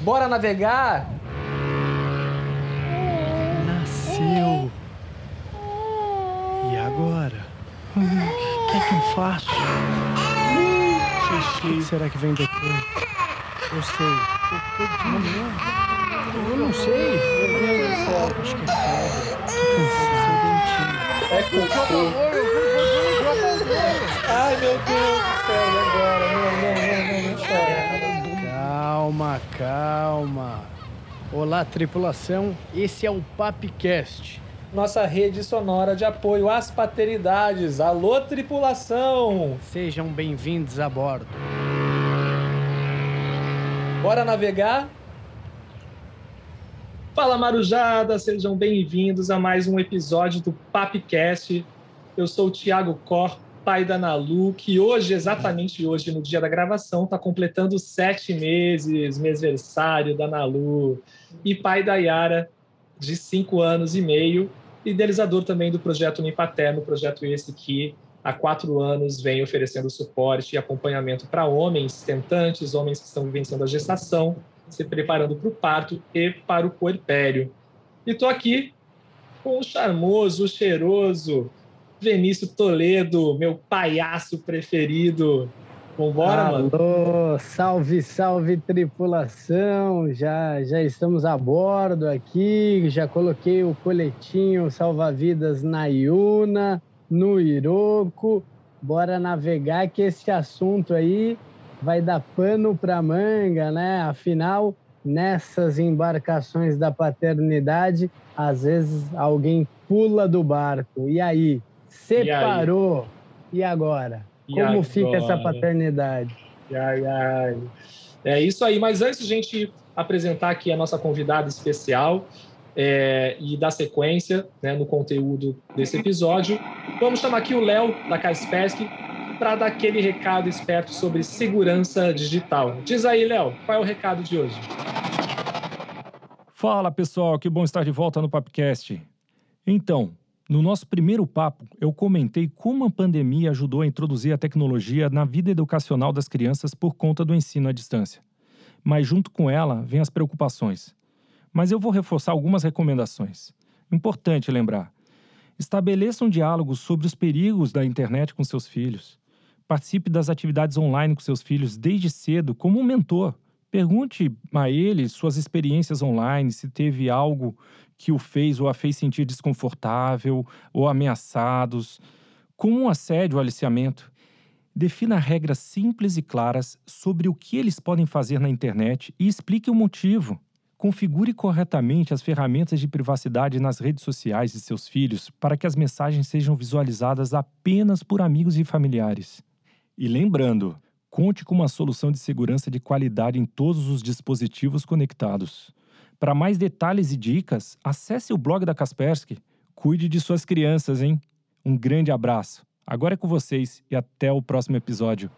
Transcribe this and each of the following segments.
Bora navegar? Nasceu. E agora? O que é que eu faço? O que será que vem depois? Eu sei. Eu não sei. Meu Deus do céu. Acho que é febre. É cocô. Ai, meu Deus do céu, e agora? Não, não, não, não, não. Calma, calma. Olá, tripulação. Esse é o Papcast. Nossa rede sonora de apoio às paternidades. Alô, tripulação! Sejam bem-vindos a bordo. Bora navegar? Fala Marujada, sejam bem-vindos a mais um episódio do Papcast. Eu sou o Thiago Cor, pai da Nalu, que hoje, exatamente hoje, no dia da gravação, está completando sete meses, mêsversário da Nalu, e pai da Yara, de cinco anos e meio, idealizador também do projeto Unipaterno, projeto esse que há quatro anos vem oferecendo suporte e acompanhamento para homens tentantes, homens que estão vivenciando a gestação, se preparando para o parto e para o puerpério. E estou aqui com o charmoso, o cheiroso Vinícius Toledo, meu palhaço preferido. Vambora, Alô, mano. salve, salve tripulação. Já já estamos a bordo aqui. Já coloquei o coletinho salva-vidas na Iuna, no Iroco. Bora navegar que esse assunto aí vai dar pano para manga, né? Afinal, nessas embarcações da paternidade, às vezes alguém pula do barco. E aí? Separou. E, agora? E Como agora? fica essa paternidade? Ai, ai. É isso aí, mas antes de a gente apresentar aqui a nossa convidada especial é, e dar sequência né, no conteúdo desse episódio, vamos chamar aqui o Léo, da Kaspersky, para dar aquele recado esperto sobre segurança digital. Diz aí, Léo, qual é o recado de hoje? Fala pessoal, que bom estar de volta no Papcast. Então, no nosso primeiro papo, eu comentei como a pandemia ajudou a introduzir a tecnologia na vida educacional das crianças por conta do ensino à distância. Mas junto com ela vem as preocupações. Mas eu vou reforçar algumas recomendações. Importante lembrar: estabeleça um diálogo sobre os perigos da internet com seus filhos. Participe das atividades online com seus filhos desde cedo como um mentor. Pergunte a ele suas experiências online, se teve algo que o fez ou a fez sentir desconfortável ou ameaçados, como um assédio ou aliciamento. Defina regras simples e claras sobre o que eles podem fazer na internet e explique o motivo. Configure corretamente as ferramentas de privacidade nas redes sociais de seus filhos para que as mensagens sejam visualizadas apenas por amigos e familiares. E lembrando, conte com uma solução de segurança de qualidade em todos os dispositivos conectados. Para mais detalhes e dicas, acesse o blog da Kaspersky. Cuide de suas crianças, hein? Um grande abraço. Agora é com vocês e até o próximo episódio.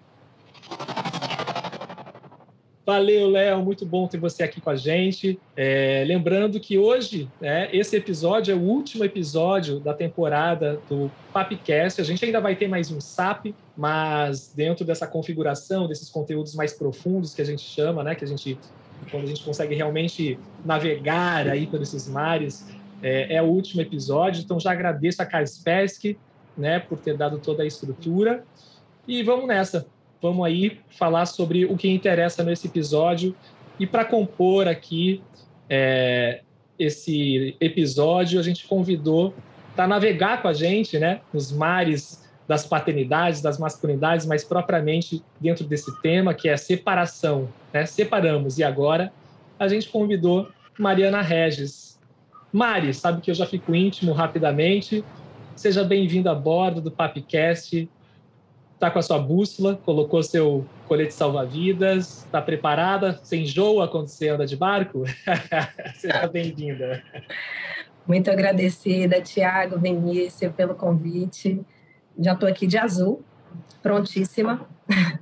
Valeu, Léo, muito bom ter você aqui com a gente. É, lembrando que hoje, né, esse episódio é o último episódio da temporada do Papcast. A gente ainda vai ter mais um SAP, mas dentro dessa configuração, desses conteúdos mais profundos que a gente chama, né, que a gente, quando a gente consegue realmente navegar aí por esses mares, é, é o último episódio. Então já agradeço a Kaspersky, né, por ter dado toda a estrutura. E vamos nessa vamos aí falar sobre o que interessa nesse episódio. E para compor aqui é, esse episódio, a gente convidou para navegar com a gente né, nos mares das paternidades, das masculinidades, mas propriamente dentro desse tema, que é separação. Né? Separamos. E agora a gente convidou Mariana Regis. Mari, sabe que eu já fico íntimo rapidamente. Seja bem-vinda a bordo do Papcast está com a sua bússola, colocou seu colete salva-vidas, está preparada? Você enjoa quando você anda de barco? Seja bem-vinda. Muito agradecida, Tiago, Vinícius, pelo convite. Já estou aqui de azul, prontíssima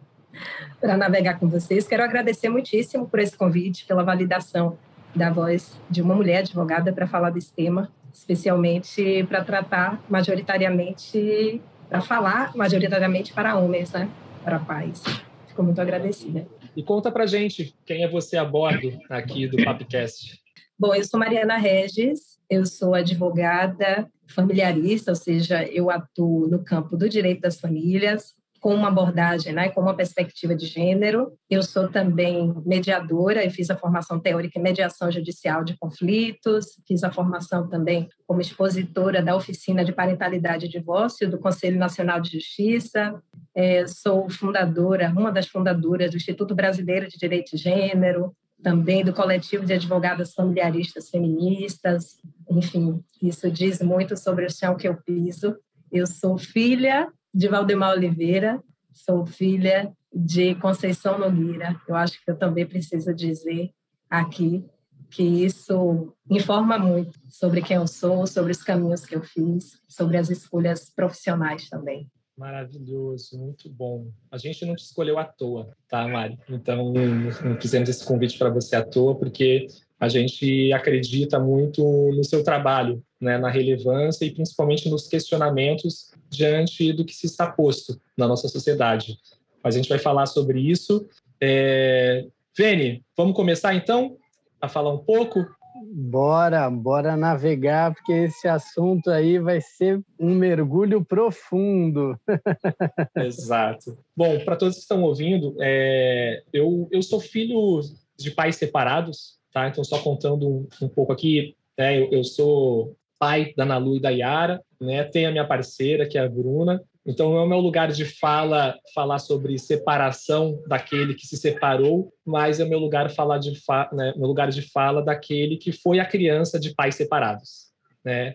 para navegar com vocês. Quero agradecer muitíssimo por esse convite, pela validação da voz de uma mulher advogada para falar desse tema, especialmente para tratar majoritariamente para falar majoritariamente para homens, né? Para pais. Fico muito agradecida. E conta pra gente quem é você a bordo aqui do Papcast. Bom, eu sou Mariana Regis, eu sou advogada familiarista, ou seja, eu atuo no campo do direito das famílias, com uma abordagem, né, com uma perspectiva de gênero. Eu sou também mediadora e fiz a formação teórica em mediação judicial de conflitos, fiz a formação também como expositora da oficina de parentalidade e divórcio do Conselho Nacional de Justiça. É, sou fundadora, uma das fundadoras do Instituto Brasileiro de Direito de Gênero, também do coletivo de advogadas familiaristas feministas. Enfim, isso diz muito sobre o chão que eu piso. Eu sou filha de Valdemar Oliveira, sou filha de Conceição Nogueira. Eu acho que eu também preciso dizer aqui que isso informa muito sobre quem eu sou, sobre os caminhos que eu fiz, sobre as escolhas profissionais também. Maravilhoso, muito bom. A gente não te escolheu à toa, tá, Mari? Então, não fizemos esse convite para você à toa, porque a gente acredita muito no seu trabalho, né, na relevância e principalmente nos questionamentos diante do que se está posto na nossa sociedade. Mas a gente vai falar sobre isso. É... Vene, vamos começar então a falar um pouco? Bora, bora navegar, porque esse assunto aí vai ser um mergulho profundo. Exato. Bom, para todos que estão ouvindo, é... eu, eu sou filho de pais separados, tá? Então, só contando um, um pouco aqui, né? eu, eu, sou pai da Nalu e da Yara, né? Tenho a minha parceira, que é a Bruna. Então, não é o meu lugar de fala falar sobre separação daquele que se separou, mas é o meu lugar falar de fa né? meu lugar de fala daquele que foi a criança de pais separados, né?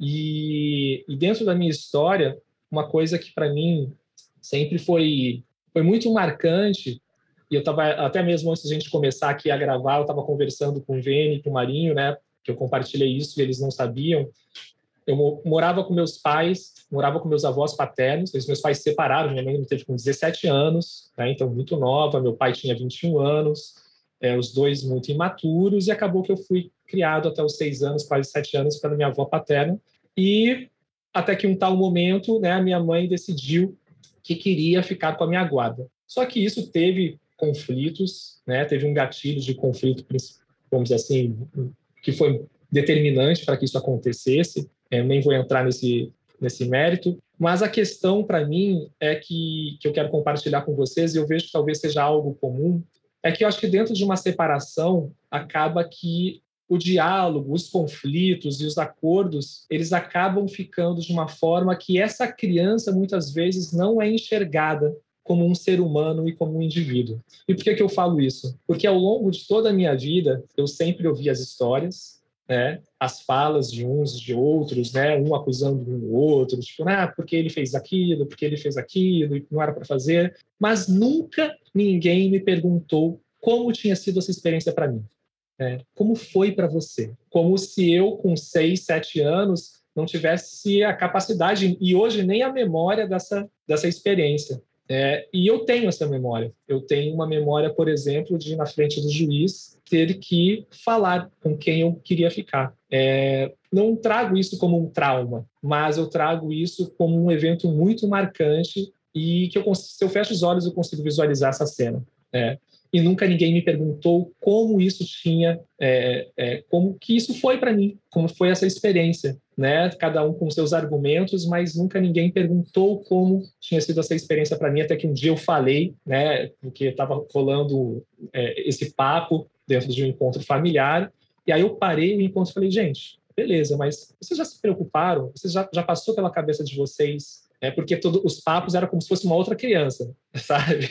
E, e dentro da minha história, uma coisa que para mim sempre foi foi muito marcante e eu estava, até mesmo antes de a gente começar aqui a gravar, eu estava conversando com o Vene e com o Marinho, né? Que eu compartilhei isso e eles não sabiam. Eu morava com meus pais, morava com meus avós paternos, meus pais se separaram, minha mãe me teve com 17 anos, né? então muito nova, meu pai tinha 21 anos, é, os dois muito imaturos, e acabou que eu fui criado até os seis anos, quase sete anos, pela minha avó paterna. E até que um tal momento, né, a minha mãe decidiu que queria ficar com a minha guarda. Só que isso teve conflitos, né? Teve um gatilho de conflito, vamos dizer assim, que foi determinante para que isso acontecesse. Eu nem vou entrar nesse nesse mérito, mas a questão para mim é que que eu quero compartilhar com vocês e eu vejo que talvez seja algo comum é que eu acho que dentro de uma separação acaba que o diálogo, os conflitos e os acordos, eles acabam ficando de uma forma que essa criança muitas vezes não é enxergada como um ser humano e como um indivíduo. E por que, que eu falo isso? Porque ao longo de toda a minha vida, eu sempre ouvi as histórias, né, as falas de uns de outros, né, um acusando um outro, tipo, ah, porque ele fez aquilo, porque ele fez aquilo, e não era para fazer. Mas nunca ninguém me perguntou como tinha sido essa experiência para mim. Né? Como foi para você? Como se eu, com seis, sete anos, não tivesse a capacidade e hoje nem a memória dessa, dessa experiência. É, e eu tenho essa memória. Eu tenho uma memória, por exemplo, de na frente do juiz ter que falar com quem eu queria ficar. É, não trago isso como um trauma, mas eu trago isso como um evento muito marcante e que eu, se eu fecho os olhos eu consigo visualizar essa cena. É, e nunca ninguém me perguntou como isso tinha, é, é, como que isso foi para mim, como foi essa experiência, né? Cada um com seus argumentos, mas nunca ninguém perguntou como tinha sido essa experiência para mim, até que um dia eu falei, né? Porque estava rolando é, esse papo dentro de um encontro familiar, e aí eu parei o encontro e falei, gente, beleza, mas vocês já se preocuparam? Vocês já, já passou pela cabeça de vocês é porque todos os papos eram como se fosse uma outra criança, sabe?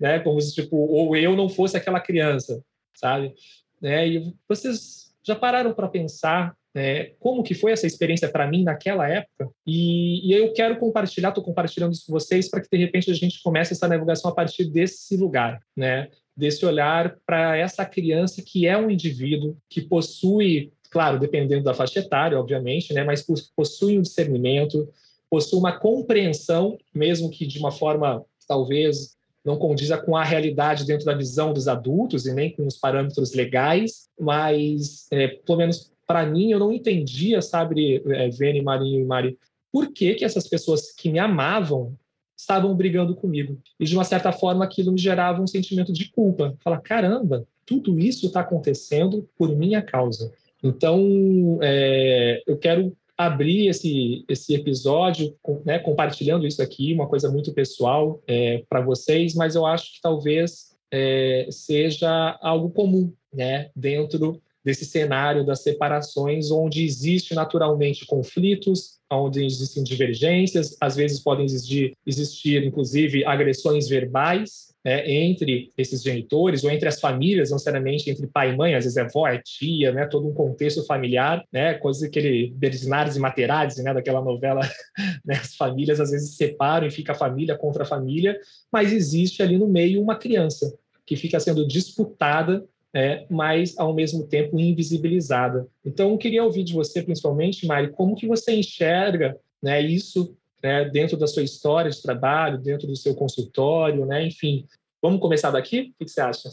né? Como se tipo ou eu não fosse aquela criança, sabe? Né? E vocês já pararam para pensar né, como que foi essa experiência para mim naquela época? E, e eu quero compartilhar, estou compartilhando isso com vocês para que de repente a gente comece essa navegação a partir desse lugar, né? Desse olhar para essa criança que é um indivíduo que possui claro, dependendo da faixa etária, obviamente, né, mas possui um discernimento, possui uma compreensão, mesmo que de uma forma talvez não condiza com a realidade dentro da visão dos adultos e nem com os parâmetros legais, mas é, pelo menos para mim eu não entendia, sabe, é, Vene, Marinho e Mari, por que que essas pessoas que me amavam estavam brigando comigo. E, de uma certa forma, aquilo me gerava um sentimento de culpa. Falar, caramba, tudo isso está acontecendo por minha causa. Então, é, eu quero abrir esse, esse episódio né, compartilhando isso aqui, uma coisa muito pessoal é, para vocês, mas eu acho que talvez é, seja algo comum né, dentro desse cenário das separações, onde existe naturalmente conflitos, onde existem divergências, às vezes podem existir, existir inclusive agressões verbais, né, entre esses genitores ou entre as famílias, não necessariamente entre pai e mãe, às vezes é avó, é tia, né, todo um contexto familiar, né, coisa que ele Berzinares e Materazzi, né, daquela novela, né, as famílias às vezes se separam e fica a família contra a família, mas existe ali no meio uma criança que fica sendo disputada é, mas ao mesmo tempo invisibilizada. Então, eu queria ouvir de você, principalmente, Mari, como que você enxerga né, isso né, dentro da sua história de trabalho, dentro do seu consultório, né, enfim. Vamos começar daqui? O que você acha?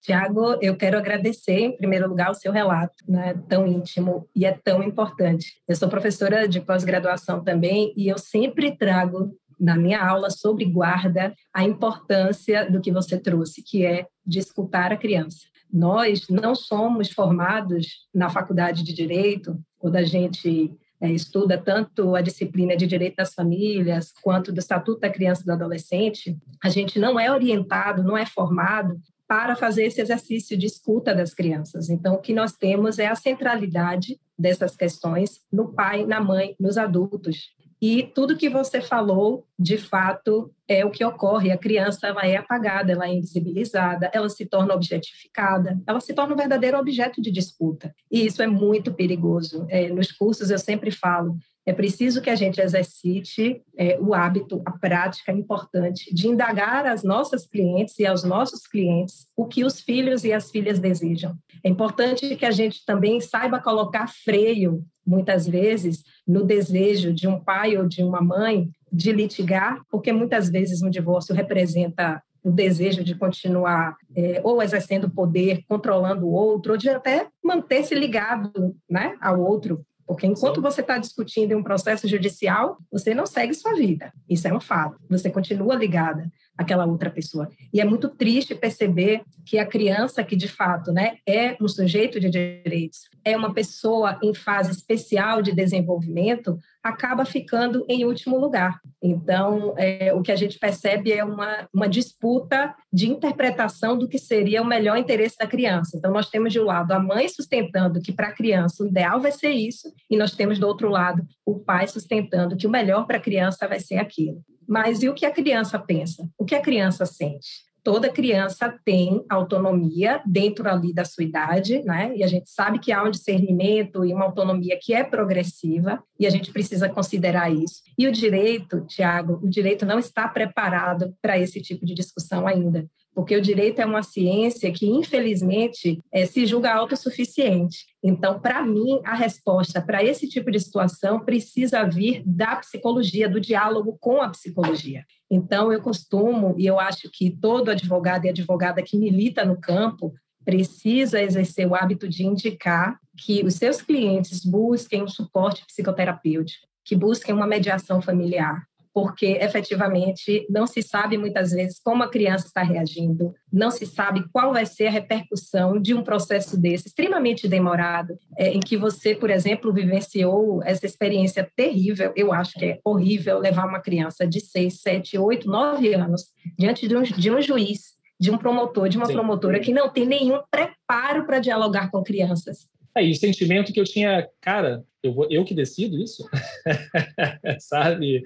Tiago, eu quero agradecer, em primeiro lugar, o seu relato, né, tão íntimo e é tão importante. Eu sou professora de pós-graduação também e eu sempre trago na minha aula sobre guarda a importância do que você trouxe, que é de escutar a criança. Nós não somos formados na faculdade de direito, quando a gente estuda tanto a disciplina de direito das famílias quanto do Estatuto da Criança e do Adolescente, a gente não é orientado, não é formado para fazer esse exercício de escuta das crianças. Então, o que nós temos é a centralidade dessas questões no pai, na mãe, nos adultos. E tudo que você falou, de fato, é o que ocorre. A criança ela é apagada, ela é invisibilizada, ela se torna objetificada, ela se torna um verdadeiro objeto de disputa. E isso é muito perigoso. É, nos cursos eu sempre falo, é preciso que a gente exercite é, o hábito, a prática importante de indagar às nossas clientes e aos nossos clientes o que os filhos e as filhas desejam. É importante que a gente também saiba colocar freio, muitas vezes, no desejo de um pai ou de uma mãe de litigar, porque muitas vezes um divórcio representa o desejo de continuar é, ou exercendo poder, controlando o outro, ou de até manter-se ligado né, ao outro porque enquanto Sim. você está discutindo em um processo judicial, você não segue sua vida. Isso é um fato. Você continua ligada àquela outra pessoa. E é muito triste perceber que a criança que de fato, né, é um sujeito de direitos, é uma pessoa em fase especial de desenvolvimento, acaba ficando em último lugar. Então, é, o que a gente percebe é uma, uma disputa de interpretação do que seria o melhor interesse da criança. Então, nós temos de um lado a mãe sustentando que para a criança o ideal vai ser isso, e nós temos do outro lado o pai sustentando que o melhor para a criança vai ser aquilo. Mas e o que a criança pensa? O que a criança sente? toda criança tem autonomia dentro ali da sua idade, né? E a gente sabe que há um discernimento e uma autonomia que é progressiva, e a gente precisa considerar isso. E o direito, Tiago, o direito não está preparado para esse tipo de discussão ainda porque o direito é uma ciência que, infelizmente, é, se julga autossuficiente. Então, para mim, a resposta para esse tipo de situação precisa vir da psicologia, do diálogo com a psicologia. Então, eu costumo, e eu acho que todo advogado e advogada que milita no campo precisa exercer o hábito de indicar que os seus clientes busquem um suporte psicoterapêutico, que busquem uma mediação familiar, porque efetivamente não se sabe muitas vezes como a criança está reagindo, não se sabe qual vai ser a repercussão de um processo desse extremamente demorado, é, em que você, por exemplo, vivenciou essa experiência terrível. Eu acho que é horrível levar uma criança de 6, 7, 8, 9 anos diante de um, de um juiz, de um promotor, de uma Sim. promotora que não tem nenhum preparo para dialogar com crianças. É, e o sentimento que eu tinha, cara, eu, vou, eu que decido isso, sabe?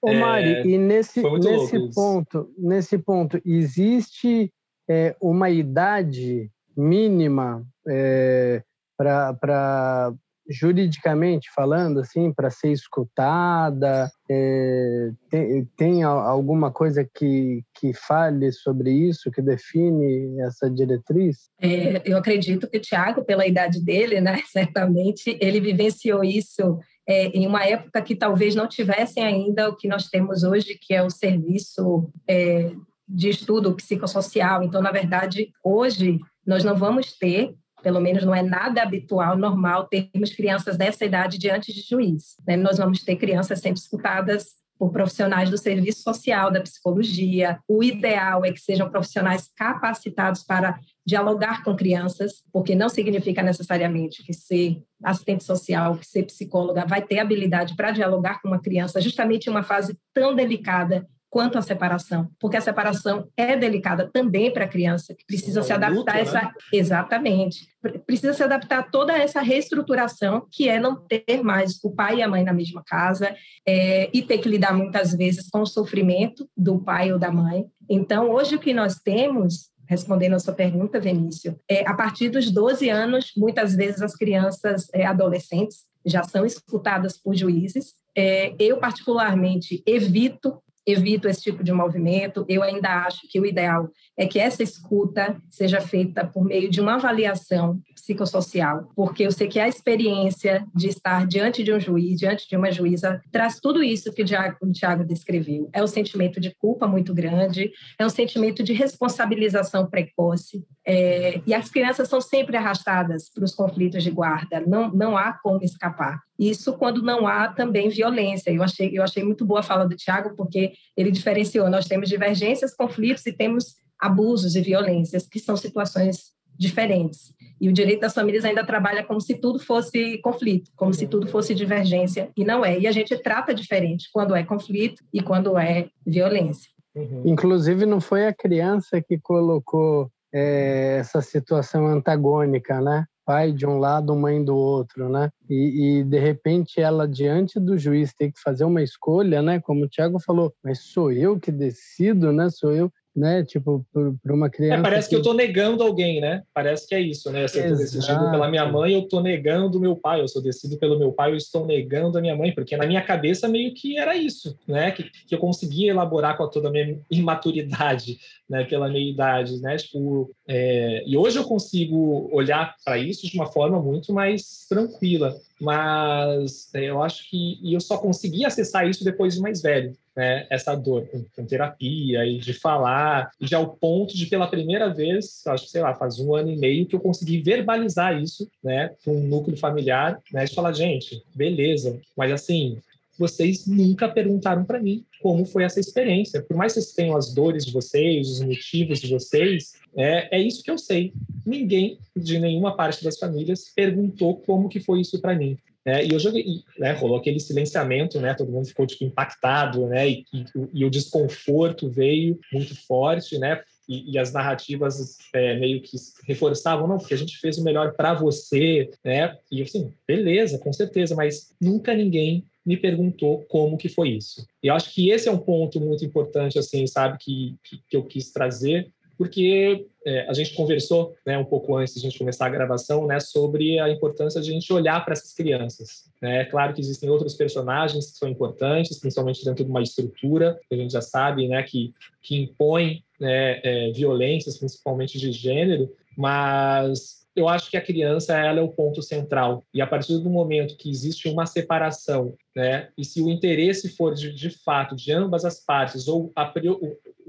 Ô Mari, é, e nesse, nesse ponto, nesse ponto, existe é, uma idade mínima é, para juridicamente falando, assim, para ser escutada? É, tem, tem, alguma coisa que, que fale sobre isso, que define essa diretriz? É, eu acredito que o Tiago, pela idade dele, né, certamente, ele vivenciou isso é, em uma época que talvez não tivessem ainda o que nós temos hoje, que é o serviço é, de estudo psicossocial. Então, na verdade, hoje nós não vamos ter pelo menos não é nada habitual, normal, termos crianças dessa idade diante de juiz. Né? Nós vamos ter crianças sendo escutadas por profissionais do serviço social, da psicologia. O ideal é que sejam profissionais capacitados para dialogar com crianças, porque não significa necessariamente que ser assistente social, que ser psicóloga vai ter habilidade para dialogar com uma criança, justamente em uma fase tão delicada quanto à separação, porque a separação é delicada também para a criança, que precisa é se adaptar luto, a essa. Né? Exatamente. Precisa se adaptar a toda essa reestruturação, que é não ter mais o pai e a mãe na mesma casa, é, e ter que lidar muitas vezes com o sofrimento do pai ou da mãe. Então, hoje o que nós temos respondendo a sua pergunta, Vinícius, é, a partir dos 12 anos, muitas vezes as crianças é, adolescentes já são escutadas por juízes. É, eu, particularmente, evito evito esse tipo de movimento. Eu ainda acho que o ideal é que essa escuta seja feita por meio de uma avaliação psicossocial, porque eu sei que a experiência de estar diante de um juiz, diante de uma juíza, traz tudo isso que o Tiago, descreveu. É um sentimento de culpa muito grande, é um sentimento de responsabilização precoce, é, e as crianças são sempre arrastadas para os conflitos de guarda, não, não há como escapar. Isso quando não há também violência. Eu achei, eu achei muito boa a fala do Tiago, porque ele diferenciou: nós temos divergências, conflitos e temos abusos e violências, que são situações diferentes. E o direito das famílias ainda trabalha como se tudo fosse conflito, como se tudo fosse divergência, e não é. E a gente trata diferente quando é conflito e quando é violência. Uhum. Inclusive, não foi a criança que colocou é, essa situação antagônica, né? Pai de um lado, mãe do outro, né? E, e, de repente ela diante do juiz tem que fazer uma escolha, né? Como o Tiago falou, mas sou eu que decido, né? Sou eu né? Tipo, para uma é, criança. É, parece que... que eu estou negando alguém, né? Parece que é isso, né? Se eu estou decidido pela minha mãe, eu estou negando o meu pai. Eu sou decidido pelo meu pai, eu estou negando a minha mãe, porque na minha cabeça meio que era isso, né? Que, que eu conseguia elaborar com toda a minha imaturidade, né? Pela minha idade, né? Tipo, é... e hoje eu consigo olhar para isso de uma forma muito mais tranquila mas é, eu acho que e eu só consegui acessar isso depois de mais velho, né? Essa dor com, com, terapia e de falar, já ao ponto de pela primeira vez, acho que sei lá, faz um ano e meio que eu consegui verbalizar isso, né? Com um núcleo familiar, né? De falar, gente, beleza, mas assim vocês nunca perguntaram para mim como foi essa experiência. Por mais que vocês tenham as dores de vocês, os motivos de vocês, é, é isso que eu sei. Ninguém de nenhuma parte das famílias perguntou como que foi isso para mim. É, e eu joguei, né, rolou aquele silenciamento, né, todo mundo ficou tipo, impactado, né, e, e, e o desconforto veio muito forte, né, e, e, as narrativas é, meio que reforçavam, não, porque a gente fez o melhor para você, né? E assim, beleza, com certeza, mas nunca ninguém me perguntou como que foi isso. E eu acho que esse é um ponto muito importante, assim, sabe, que, que, que eu quis trazer, porque é, a gente conversou né, um pouco antes de a gente começar a gravação né, sobre a importância de a gente olhar para essas crianças. É claro que existem outros personagens que são importantes, principalmente dentro de uma estrutura que a gente já sabe né, que, que impõe né, é, violências, principalmente de gênero, mas eu acho que a criança ela é o ponto central. E a partir do momento que existe uma separação, né, e se o interesse for de, de fato de ambas as partes, ou a,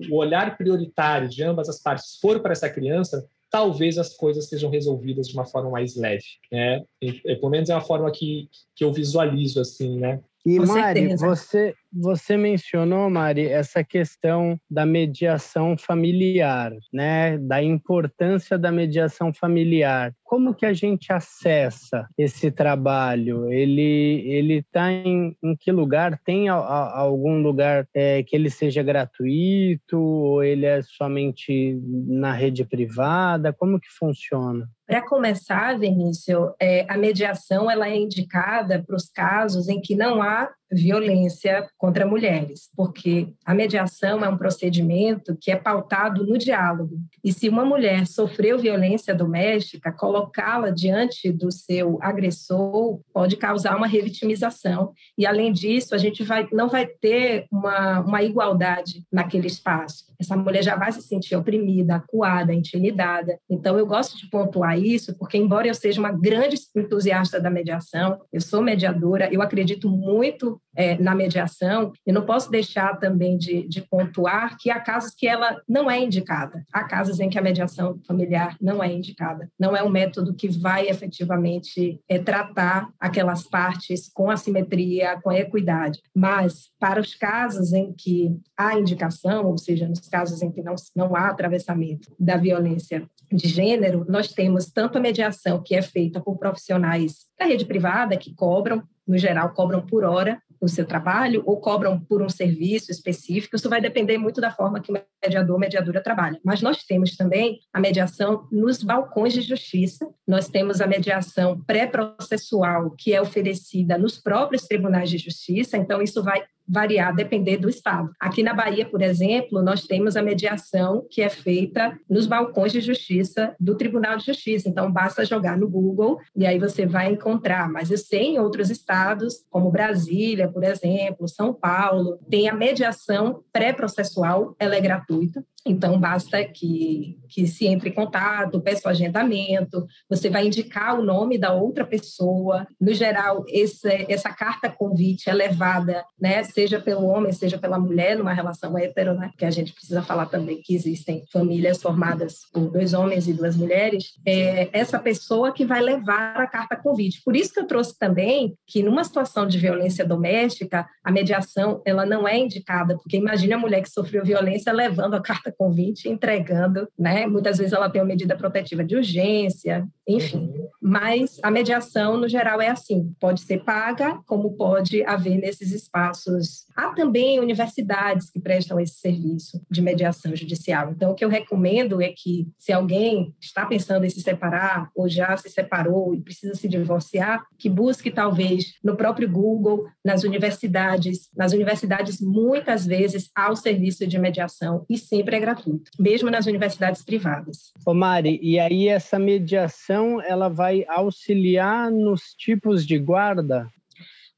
o olhar prioritário de ambas as partes for para essa criança, talvez as coisas sejam resolvidas de uma forma mais leve, né? E, pelo menos é uma forma que, que eu visualizo assim, né? E Com Mari, certeza. você você mencionou, Mari, essa questão da mediação familiar, né? Da importância da mediação familiar. Como que a gente acessa esse trabalho? Ele ele está em, em, que lugar? Tem a, a, algum lugar é, que ele seja gratuito ou ele é somente na rede privada? Como que funciona? Para começar, Vinícius, é, a mediação ela é indicada para os casos em que não há violência contra mulheres, porque a mediação é um procedimento que é pautado no diálogo. E se uma mulher sofreu violência doméstica, colocá-la diante do seu agressor pode causar uma revitimização. E, além disso, a gente vai, não vai ter uma, uma igualdade naquele espaço. Essa mulher já vai se sentir oprimida, acuada, intimidada. Então, eu gosto de pontuar isso, porque, embora eu seja uma grande entusiasta da mediação, eu sou mediadora, eu acredito muito é, na mediação, e não posso deixar também de, de pontuar que há casos que ela não é indicada. Há casos em que a mediação familiar não é indicada. Não é um método que vai efetivamente é, tratar aquelas partes com assimetria, com equidade. Mas, para os casos em que há indicação, ou seja, nos casos em que não, não há atravessamento da violência de gênero, nós temos tanto a mediação que é feita por profissionais da rede privada, que cobram, no geral, cobram por hora o seu trabalho ou cobram por um serviço específico. Isso vai depender muito da forma que o mediador ou mediadora trabalha. Mas nós temos também a mediação nos balcões de justiça, nós temos a mediação pré-processual, que é oferecida nos próprios tribunais de justiça, então isso vai variar, depender do estado. Aqui na Bahia, por exemplo, nós temos a mediação que é feita nos balcões de justiça do Tribunal de Justiça. Então, basta jogar no Google e aí você vai encontrar. Mas eu sei em outros estados, como Brasília, por exemplo, São Paulo, tem a mediação pré-processual, ela é gratuita. Então, basta que, que se entre em contato, peça o agendamento, você vai indicar o nome da outra pessoa. No geral, esse, essa carta convite é levada, né, seja pelo homem, seja pela mulher, numa relação hétero, né, que a gente precisa falar também que existem famílias formadas por dois homens e duas mulheres, é essa pessoa que vai levar a carta convite. Por isso que eu trouxe também que, numa situação de violência doméstica, a mediação ela não é indicada, porque imagine a mulher que sofreu violência levando a carta convite, entregando, né? Muitas vezes ela tem uma medida protetiva de urgência, enfim. Uhum. Mas a mediação, no geral, é assim: pode ser paga, como pode haver nesses espaços. Há também universidades que prestam esse serviço de mediação judicial. Então, o que eu recomendo é que, se alguém está pensando em se separar ou já se separou e precisa se divorciar, que busque, talvez, no próprio Google, nas universidades. Nas universidades, muitas vezes, há o serviço de mediação e sempre é gratuito, mesmo nas universidades privadas. Ô Mari, e aí essa mediação ela vai auxiliar nos tipos de guarda?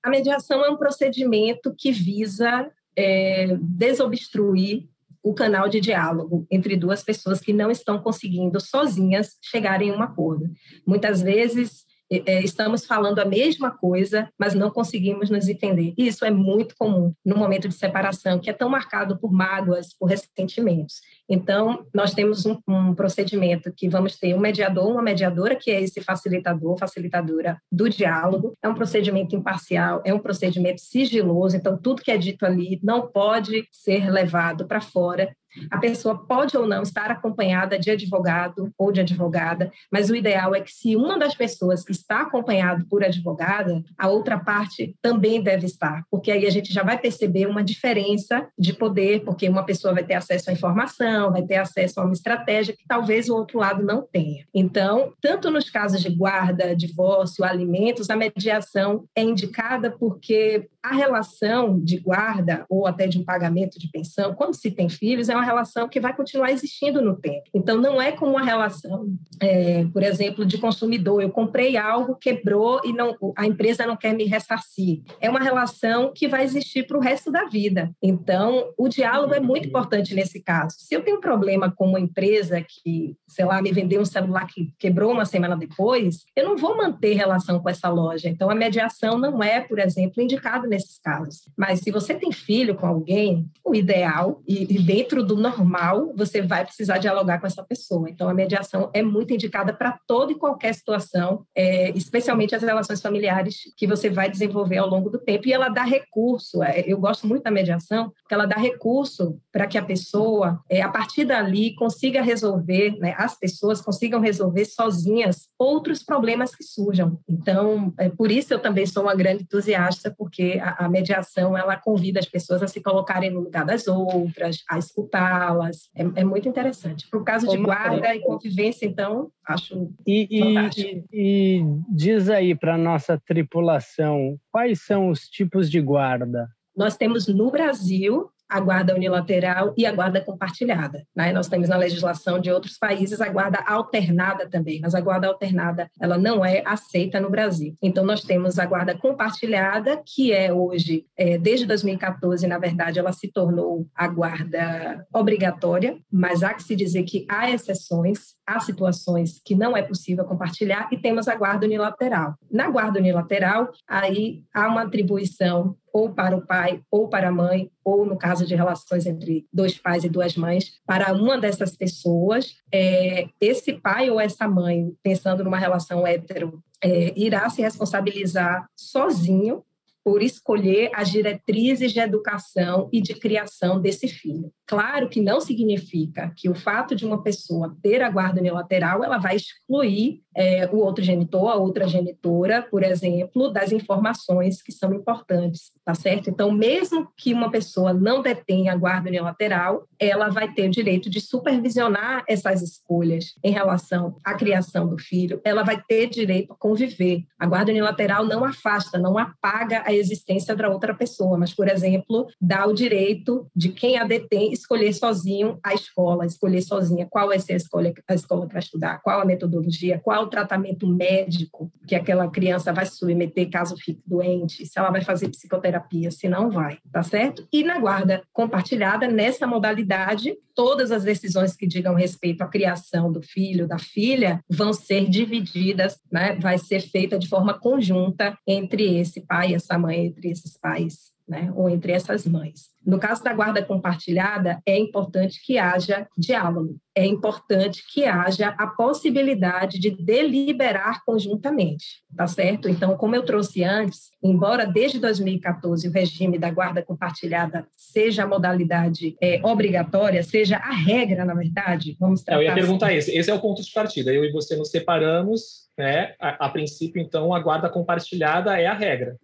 A mediação é um procedimento que visa é, desobstruir o canal de diálogo entre duas pessoas que não estão conseguindo sozinhas chegar em um acordo. Muitas vezes estamos falando a mesma coisa, mas não conseguimos nos entender. Isso é muito comum no momento de separação, que é tão marcado por mágoas, por ressentimentos. Então, nós temos um, um procedimento que vamos ter um mediador, uma mediadora, que é esse facilitador, facilitadora do diálogo. É um procedimento imparcial, é um procedimento sigiloso, então tudo que é dito ali não pode ser levado para fora a pessoa pode ou não estar acompanhada de advogado ou de advogada, mas o ideal é que se uma das pessoas está acompanhada por advogada, a outra parte também deve estar, porque aí a gente já vai perceber uma diferença de poder, porque uma pessoa vai ter acesso à informação, vai ter acesso a uma estratégia que talvez o outro lado não tenha. Então, tanto nos casos de guarda, divórcio, alimentos, a mediação é indicada porque a relação de guarda ou até de um pagamento de pensão, quando se tem filhos, é uma relação que vai continuar existindo no tempo. Então, não é como uma relação, é, por exemplo, de consumidor. Eu comprei algo, quebrou e não, a empresa não quer me ressarcir. É uma relação que vai existir para o resto da vida. Então, o diálogo é muito importante nesse caso. Se eu tenho um problema com uma empresa que, sei lá, me vendeu um celular que quebrou uma semana depois, eu não vou manter relação com essa loja. Então, a mediação não é, por exemplo, indicada nesses casos. Mas se você tem filho com alguém, o ideal, e, e dentro do normal, você vai precisar dialogar com essa pessoa. Então, a mediação é muito indicada para toda e qualquer situação, é, especialmente as relações familiares que você vai desenvolver ao longo do tempo. E ela dá recurso, é, eu gosto muito da mediação, porque ela dá recurso para que a pessoa, é, a partir dali, consiga resolver, né, as pessoas consigam resolver sozinhas outros problemas que surjam. Então, é, por isso eu também sou uma grande entusiasta, porque a, a mediação ela convida as pessoas a se colocarem no lugar das outras, a escutar las É, é muito interessante. Para o caso de guarda e convivência, então, acho e, e, e diz aí para a nossa tripulação, quais são os tipos de guarda? Nós temos no Brasil a guarda unilateral e a guarda compartilhada. Né? Nós temos na legislação de outros países a guarda alternada também, mas a guarda alternada ela não é aceita no Brasil. Então nós temos a guarda compartilhada, que é hoje, é, desde 2014, na verdade, ela se tornou a guarda obrigatória, mas há que se dizer que há exceções, há situações que não é possível compartilhar e temos a guarda unilateral. Na guarda unilateral, aí há uma atribuição ou para o pai ou para a mãe, ou no caso de relações entre dois pais e duas mães, para uma dessas pessoas, é, esse pai ou essa mãe, pensando numa relação hétero, é, irá se responsabilizar sozinho por escolher as diretrizes de educação e de criação desse filho. Claro que não significa que o fato de uma pessoa ter a guarda unilateral ela vai excluir é, o outro genitor, a outra genitora, por exemplo, das informações que são importantes, tá certo? Então, mesmo que uma pessoa não detenha a guarda unilateral, ela vai ter o direito de supervisionar essas escolhas em relação à criação do filho, ela vai ter direito a conviver. A guarda unilateral não afasta, não apaga a existência da outra pessoa, mas, por exemplo, dá o direito de quem a detém escolher sozinho a escola, escolher sozinha qual vai ser a escola, a escola para estudar, qual a metodologia, qual o tratamento médico que aquela criança vai submeter caso fique doente, se ela vai fazer psicoterapia, se não vai, tá certo? E na guarda compartilhada, nessa modalidade, todas as decisões que digam respeito à criação do filho, da filha, vão ser divididas, né? vai ser feita de forma conjunta entre esse pai essa mãe, entre esses pais né, ou entre essas mães. No caso da guarda compartilhada, é importante que haja diálogo, é importante que haja a possibilidade de deliberar conjuntamente, tá certo? Então, como eu trouxe antes, embora desde 2014 o regime da guarda compartilhada seja a modalidade é, obrigatória, seja a regra, na verdade, vamos tratar... Eu ia perguntar assim. esse, esse é o ponto de partida, eu e você nos separamos, né? a, a princípio, então, a guarda compartilhada é a regra.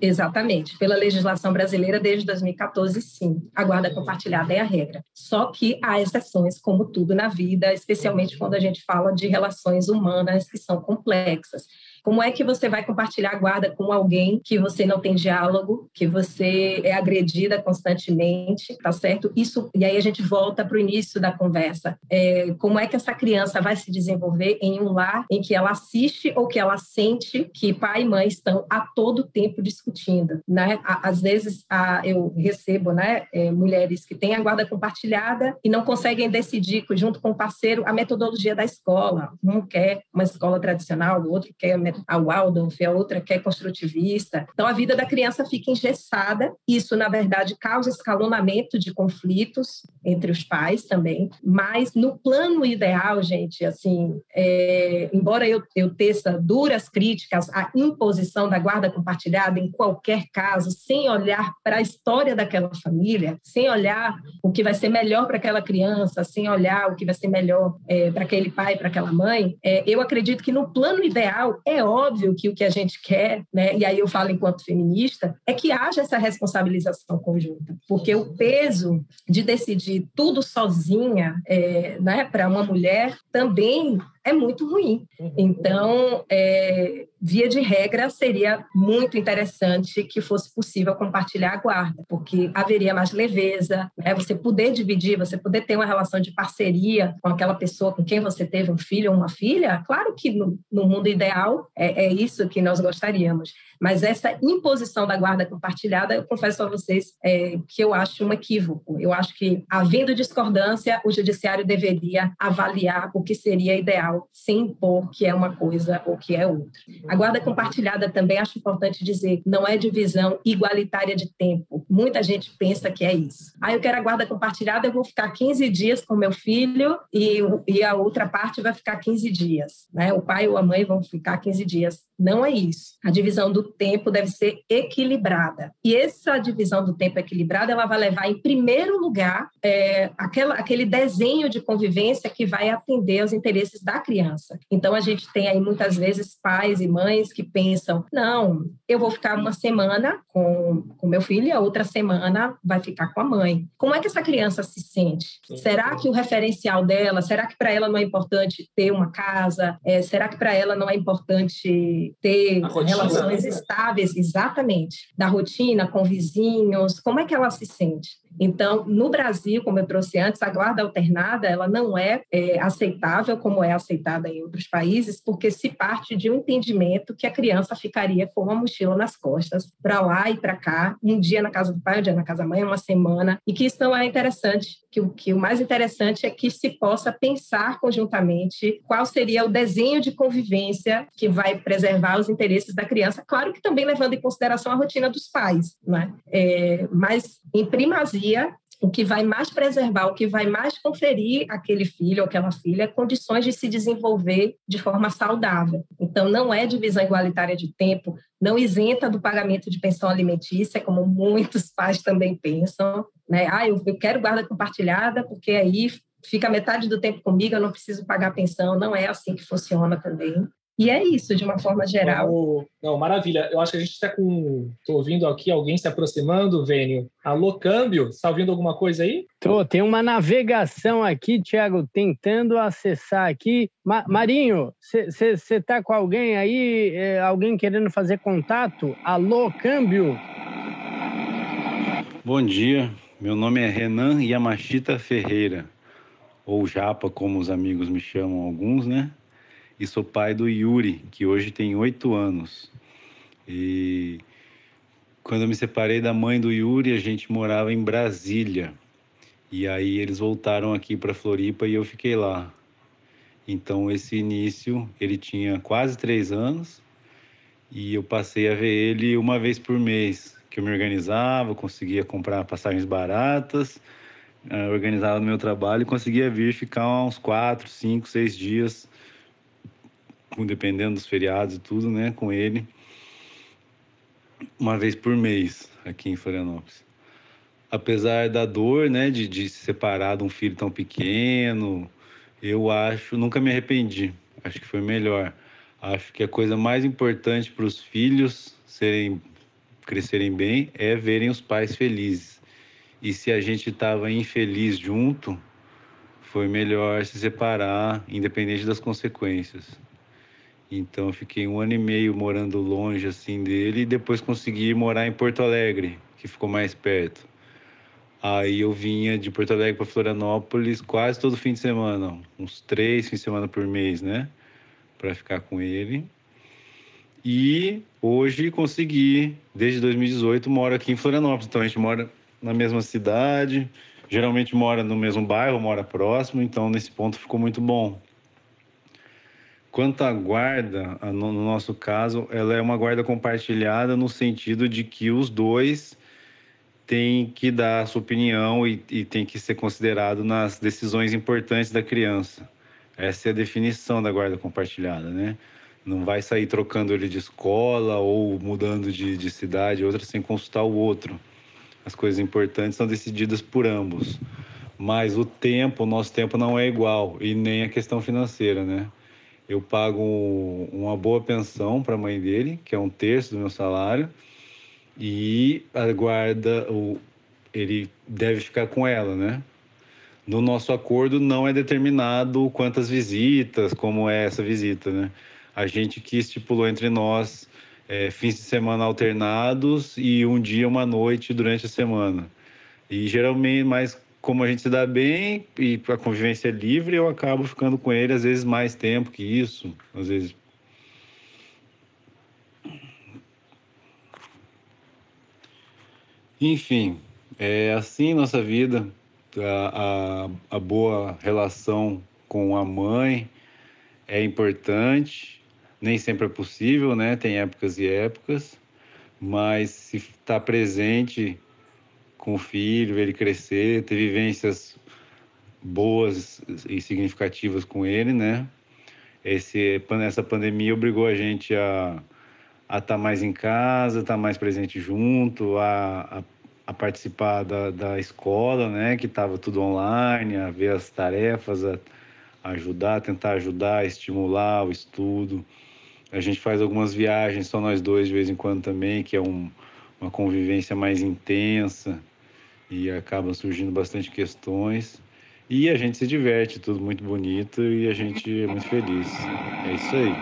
Exatamente. Pela legislação brasileira, desde 2014, sim, a guarda compartilhada é a regra. Só que há exceções, como tudo na vida, especialmente quando a gente fala de relações humanas que são complexas. Como é que você vai compartilhar a guarda com alguém que você não tem diálogo, que você é agredida constantemente, tá certo? Isso e aí a gente volta para o início da conversa. É, como é que essa criança vai se desenvolver em um lar em que ela assiste ou que ela sente que pai e mãe estão a todo tempo discutindo, né? Às vezes a, eu recebo, né, é, mulheres que têm a guarda compartilhada e não conseguem decidir junto com o parceiro a metodologia da escola. Um quer uma escola tradicional, o outro quer a Waldorf, a outra que é construtivista. Então, a vida da criança fica engessada. Isso, na verdade, causa escalonamento de conflitos entre os pais também. Mas, no plano ideal, gente, assim, é, embora eu, eu teça duras críticas à imposição da guarda compartilhada em qualquer caso, sem olhar para a história daquela família, sem olhar o que vai ser melhor para aquela criança, sem olhar o que vai ser melhor é, para aquele pai, para aquela mãe, é, eu acredito que no plano ideal é óbvio que o que a gente quer, né, e aí eu falo enquanto feminista, é que haja essa responsabilização conjunta, porque o peso de decidir tudo sozinha é, né, para uma mulher também é muito ruim. Uhum. Então, é, via de regra, seria muito interessante que fosse possível compartilhar a guarda, porque haveria mais leveza, né? você poder dividir, você poder ter uma relação de parceria com aquela pessoa com quem você teve um filho ou uma filha. Claro que no, no mundo ideal é, é isso que nós gostaríamos, mas essa imposição da guarda compartilhada, eu confesso a vocês é, que eu acho um equívoco. Eu acho que, havendo discordância, o judiciário deveria avaliar o que seria ideal, sem impor que é uma coisa ou que é outra. A guarda compartilhada também acho importante dizer, não é divisão igualitária de tempo. Muita gente pensa que é isso. Ah, eu quero a guarda compartilhada, eu vou ficar 15 dias com meu filho e, e a outra parte vai ficar 15 dias. Né? O pai ou a mãe vão ficar 15 dias. Não é isso. A divisão do tempo deve ser equilibrada. E essa divisão do tempo equilibrada, ela vai levar, em primeiro lugar, é, aquela, aquele desenho de convivência que vai atender aos interesses da criança. Então, a gente tem aí muitas vezes pais e mães que pensam: não, eu vou ficar uma semana com, com meu filho e a outra semana vai ficar com a mãe. Como é que essa criança se sente? Será que o referencial dela, será que para ela não é importante ter uma casa? É, será que para ela não é importante ter relações estáveis, exatamente, da rotina com vizinhos, como é que ela se sente? Então, no Brasil, como eu trouxe antes, a guarda alternada ela não é, é aceitável como é aceitada em outros países, porque se parte de um entendimento que a criança ficaria com uma mochila nas costas, para lá e para cá, um dia na casa do pai, um dia na casa da mãe, uma semana, e que isso não é interessante. Que o, que o mais interessante é que se possa pensar conjuntamente qual seria o desenho de convivência que vai preservar os interesses da criança, claro que também levando em consideração a rotina dos pais, né? É, mas em primazia o que vai mais preservar, o que vai mais conferir àquele filho ou aquela filha condições de se desenvolver de forma saudável. Então, não é divisão igualitária de tempo, não isenta do pagamento de pensão alimentícia, como muitos pais também pensam. Né? Ah, eu, eu quero guarda compartilhada, porque aí fica metade do tempo comigo, eu não preciso pagar pensão. Não é assim que funciona também. E é isso, de uma forma geral. Não, maravilha. Eu acho que a gente está com. Estou ouvindo aqui alguém se aproximando, Vênio. Alô, câmbio? Está ouvindo alguma coisa aí? Tô, tem uma navegação aqui, Tiago, tentando acessar aqui. Ma Marinho, você está com alguém aí? É, alguém querendo fazer contato? Alô, câmbio? Bom dia. Meu nome é Renan Yamashita Ferreira, ou Japa, como os amigos me chamam, alguns, né? E sou pai do Yuri, que hoje tem oito anos. E quando eu me separei da mãe do Yuri, a gente morava em Brasília. E aí eles voltaram aqui para Floripa e eu fiquei lá. Então esse início, ele tinha quase três anos e eu passei a ver ele uma vez por mês, que eu me organizava, conseguia comprar passagens baratas, eh, organizava o meu trabalho e conseguia vir ficar uns quatro, cinco, seis dias dependendo dos feriados e tudo, né, com ele, uma vez por mês aqui em Florianópolis. Apesar da dor, né, de, de se separar de um filho tão pequeno, eu acho, nunca me arrependi. Acho que foi melhor. Acho que a coisa mais importante para os filhos serem crescerem bem é verem os pais felizes. E se a gente estava infeliz junto, foi melhor se separar, independente das consequências. Então eu fiquei um ano e meio morando longe assim dele e depois consegui morar em Porto Alegre, que ficou mais perto. Aí eu vinha de Porto Alegre para Florianópolis quase todo fim de semana, uns três fins de semana por mês, né? Para ficar com ele. E hoje consegui, desde 2018, moro aqui em Florianópolis. Então a gente mora na mesma cidade, geralmente mora no mesmo bairro, mora próximo, então nesse ponto ficou muito bom. Quanto à guarda, no nosso caso, ela é uma guarda compartilhada no sentido de que os dois têm que dar a sua opinião e, e tem que ser considerado nas decisões importantes da criança. Essa é a definição da guarda compartilhada, né? Não vai sair trocando ele de escola ou mudando de, de cidade, outra sem consultar o outro. As coisas importantes são decididas por ambos. Mas o tempo, o nosso tempo não é igual e nem a questão financeira, né? Eu pago uma boa pensão para a mãe dele, que é um terço do meu salário, e a guarda, o, ele deve ficar com ela, né? No nosso acordo não é determinado quantas visitas, como é essa visita, né? A gente que estipulou entre nós é, fins de semana alternados e um dia, uma noite durante a semana. E geralmente, mais como a gente se dá bem e a convivência é livre, eu acabo ficando com ele às vezes mais tempo que isso, às vezes. Enfim, é assim nossa vida, a, a, a boa relação com a mãe é importante, nem sempre é possível, né? Tem épocas e épocas, mas se está presente com o filho, ele crescer, ter vivências boas e significativas com ele, né? Esse, essa pandemia obrigou a gente a estar tá mais em casa, estar tá mais presente junto, a, a, a participar da, da escola, né? Que estava tudo online, a ver as tarefas, a, a ajudar, tentar ajudar, estimular o estudo. A gente faz algumas viagens, só nós dois de vez em quando também, que é um, uma convivência mais intensa e acabam surgindo bastante questões. E a gente se diverte, tudo muito bonito e a gente é muito feliz. É isso aí.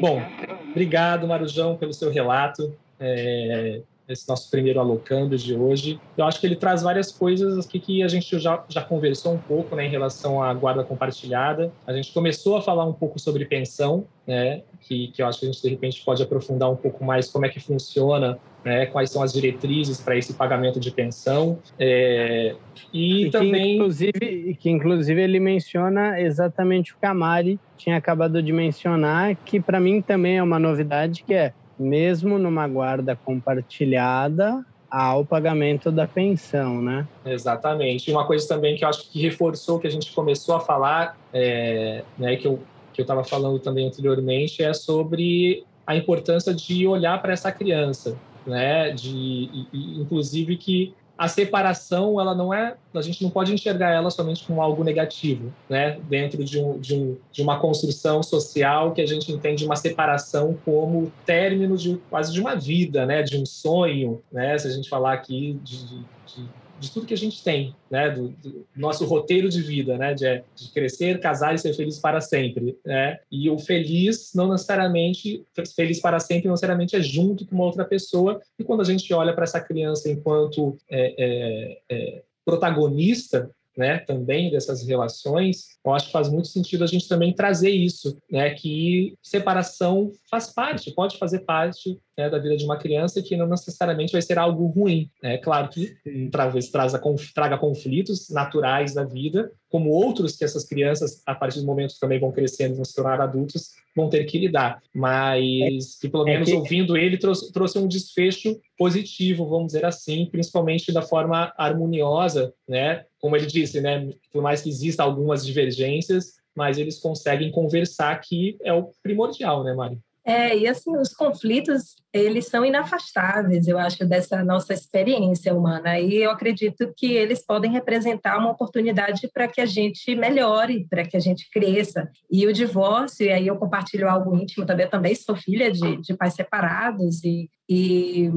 Bom, obrigado, Marujão, pelo seu relato. É, esse nosso primeiro alocando de hoje. Eu acho que ele traz várias coisas aqui que a gente já, já conversou um pouco né, em relação à guarda compartilhada. A gente começou a falar um pouco sobre pensão, né, que, que eu acho que a gente de repente pode aprofundar um pouco mais como é que funciona né, quais são as diretrizes para esse pagamento de pensão. É, e, e, também. Que inclusive, que inclusive ele menciona exatamente o que a Mari tinha acabado de mencionar, que para mim também é uma novidade, que é mesmo numa guarda compartilhada, há o pagamento da pensão, né? Exatamente. E uma coisa também que eu acho que reforçou que a gente começou a falar, é, né, que eu que eu estava falando também anteriormente, é sobre a importância de olhar para essa criança, né? De, inclusive que a separação ela não é a gente não pode enxergar ela somente como algo negativo né? Dentro de, um, de, um, de uma construção social que a gente entende uma separação como término de quase de uma vida né? De um sonho né? Se a gente falar aqui de, de, de de tudo que a gente tem, né, do, do nosso roteiro de vida, né, de, de, crescer, casar e ser feliz para sempre, né, e o feliz não necessariamente feliz para sempre não necessariamente é junto com uma outra pessoa. E quando a gente olha para essa criança enquanto é, é, é, protagonista né, também dessas relações, eu acho que faz muito sentido a gente também trazer isso, né, que separação faz parte, pode fazer parte né, da vida de uma criança que não necessariamente vai ser algo ruim. É claro que talvez traga, traga conflitos naturais da vida, como outros que essas crianças, a partir do momento que também vão crescendo e vão se tornar adultos, vão ter que lidar. Mas que pelo é menos é que... ouvindo ele trouxe, trouxe um desfecho positivo, vamos dizer assim, principalmente da forma harmoniosa, né? Como ele disse, né? Por mais que exista algumas divergências, mas eles conseguem conversar que é o primordial, né, Mari? É, e assim, os conflitos, eles são inafastáveis, eu acho, dessa nossa experiência humana. E eu acredito que eles podem representar uma oportunidade para que a gente melhore, para que a gente cresça. E o divórcio, e aí eu compartilho algo íntimo também, eu também sou filha de, de pais separados, e, e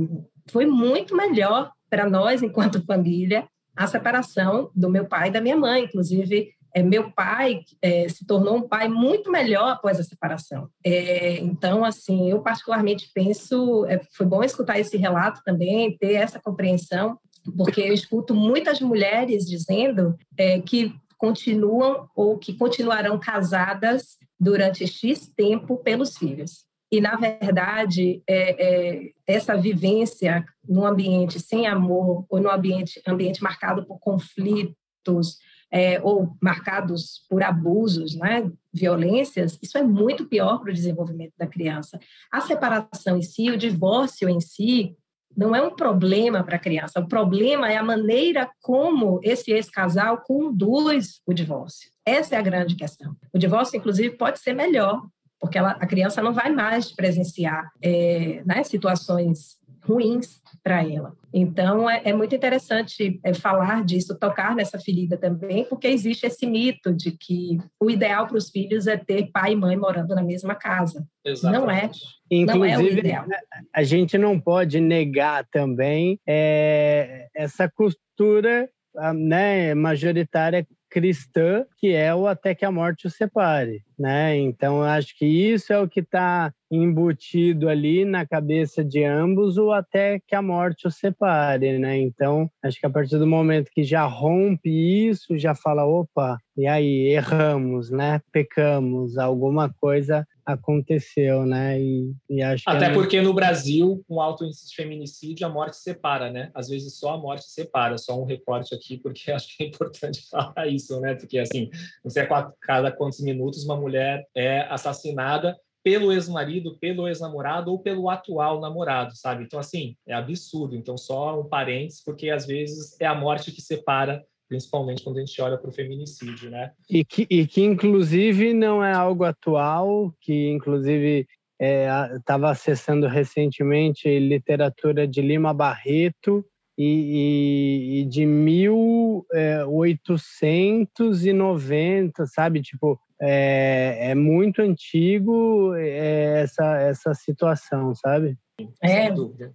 foi muito melhor para nós, enquanto família, a separação do meu pai e da minha mãe. Inclusive, é, meu pai é, se tornou um pai muito melhor após a separação. É, então, assim, eu particularmente penso, é, foi bom escutar esse relato também, ter essa compreensão, porque eu escuto muitas mulheres dizendo é, que continuam ou que continuarão casadas durante X tempo pelos filhos. E, na verdade, é, é, essa vivência num ambiente sem amor ou num ambiente, ambiente marcado por conflitos, é, ou marcados por abusos, né, violências, isso é muito pior para o desenvolvimento da criança. A separação em si, o divórcio em si, não é um problema para a criança. O problema é a maneira como esse ex-casal conduz o divórcio. Essa é a grande questão. O divórcio, inclusive, pode ser melhor, porque ela, a criança não vai mais presenciar é, né, situações ruins para ela. Então, é, é muito interessante é, falar disso, tocar nessa ferida também, porque existe esse mito de que o ideal para os filhos é ter pai e mãe morando na mesma casa. Exatamente. Não é. Inclusive, não é o ideal. a gente não pode negar também é, essa cultura né, majoritária cristã, que é o até que a morte o separe, né? Então, acho que isso é o que está embutido ali na cabeça de ambos, o até que a morte o separe, né? Então, acho que a partir do momento que já rompe isso, já fala, opa, e aí, erramos, né? Pecamos, alguma coisa aconteceu, né? E, e acho Até é porque no Brasil, com alto índice de feminicídio, a morte separa, né? Às vezes só a morte separa, só um recorte aqui, porque acho que é importante falar isso, né? Porque, assim, não sei a cada quantos minutos uma mulher é assassinada pelo ex-marido, pelo ex-namorado ou pelo atual namorado, sabe? Então, assim, é absurdo. Então, só um parênteses, porque às vezes é a morte que separa principalmente quando a gente olha para o feminicídio, né? E que, e que, inclusive, não é algo atual, que, inclusive, estava é, acessando recentemente literatura de Lima Barreto e, e, e de 1890, é, sabe? Tipo, é, é muito antigo é, essa, essa situação, sabe? É, Sem dúvida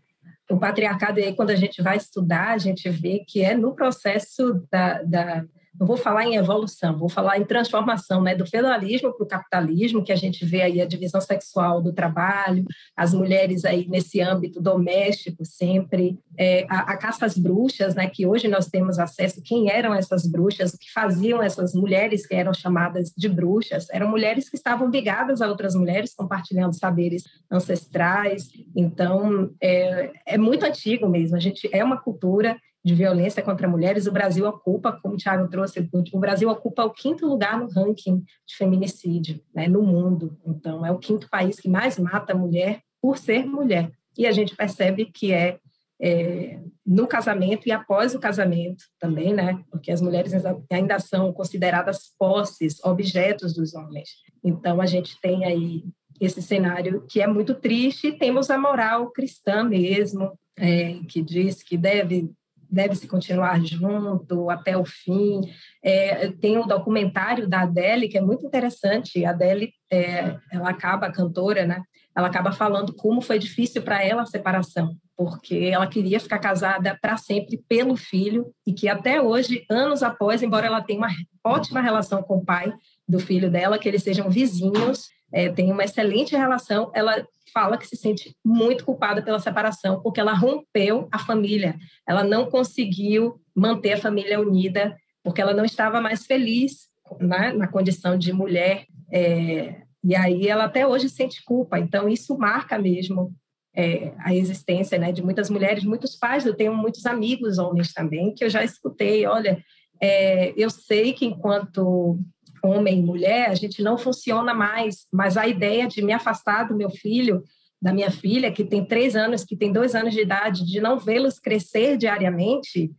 o patriarcado, aí, quando a gente vai estudar, a gente vê que é no processo da, da, não vou falar em evolução, vou falar em transformação, né, do feudalismo para o capitalismo, que a gente vê aí a divisão sexual do trabalho, as mulheres aí nesse âmbito doméstico sempre, é, a, a caça às bruxas, né, que hoje nós temos acesso, quem eram essas bruxas, o que faziam essas mulheres que eram chamadas de bruxas, eram mulheres que estavam ligadas a outras mulheres, compartilhando saberes ancestrais, então é, é muito antigo mesmo, a gente é uma cultura de violência contra mulheres, o Brasil ocupa, como o Thiago trouxe, o Brasil ocupa o quinto lugar no ranking de feminicídio né, no mundo. Então, é o quinto país que mais mata mulher por ser mulher. E a gente percebe que é, é no casamento e após o casamento também, né? Porque as mulheres ainda são consideradas posses, objetos dos homens. Então, a gente tem aí esse cenário que é muito triste. Temos a moral cristã mesmo, é, que diz que deve deve-se continuar junto até o fim. É, tem um documentário da Adele que é muito interessante. A Adele, é, ela acaba, a cantora, né? Ela acaba falando como foi difícil para ela a separação, porque ela queria ficar casada para sempre pelo filho e que até hoje, anos após, embora ela tenha uma ótima relação com o pai do filho dela, que eles sejam vizinhos, é, tem uma excelente relação, ela fala que se sente muito culpada pela separação, porque ela rompeu a família, ela não conseguiu manter a família unida, porque ela não estava mais feliz né, na condição de mulher, é, e aí ela até hoje sente culpa, então isso marca mesmo é, a existência né, de muitas mulheres, muitos pais, eu tenho muitos amigos homens também, que eu já escutei, olha, é, eu sei que enquanto homem e mulher, a gente não funciona mais, mas a ideia de me afastar do meu filho, da minha filha, que tem três anos, que tem dois anos de idade, de não vê-los crescer diariamente,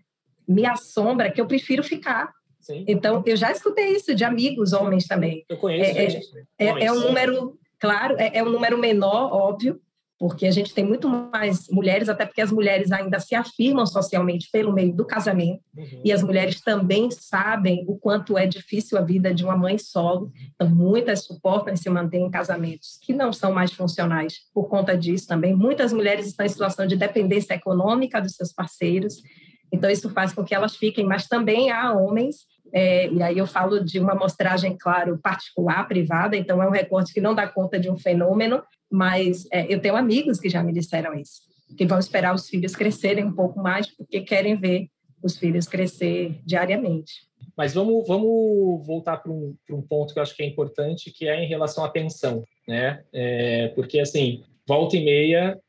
me assombra, que eu prefiro ficar. Sim. Então, eu já escutei isso de amigos homens também. Eu conheço é, gente. É, é, é um número, claro, é, é um número menor, óbvio, porque a gente tem muito mais mulheres, até porque as mulheres ainda se afirmam socialmente pelo meio do casamento, uhum. e as mulheres também sabem o quanto é difícil a vida de uma mãe solo, então muitas suportam e se mantêm em casamentos que não são mais funcionais por conta disso também. Muitas mulheres estão em situação de dependência econômica dos seus parceiros, então isso faz com que elas fiquem, mas também há homens é, e aí eu falo de uma amostragem, claro, particular, privada, então é um recorte que não dá conta de um fenômeno, mas é, eu tenho amigos que já me disseram isso, que vão esperar os filhos crescerem um pouco mais porque querem ver os filhos crescer diariamente. Mas vamos, vamos voltar para um, um ponto que eu acho que é importante, que é em relação à pensão, né? É, porque, assim, volta e meia,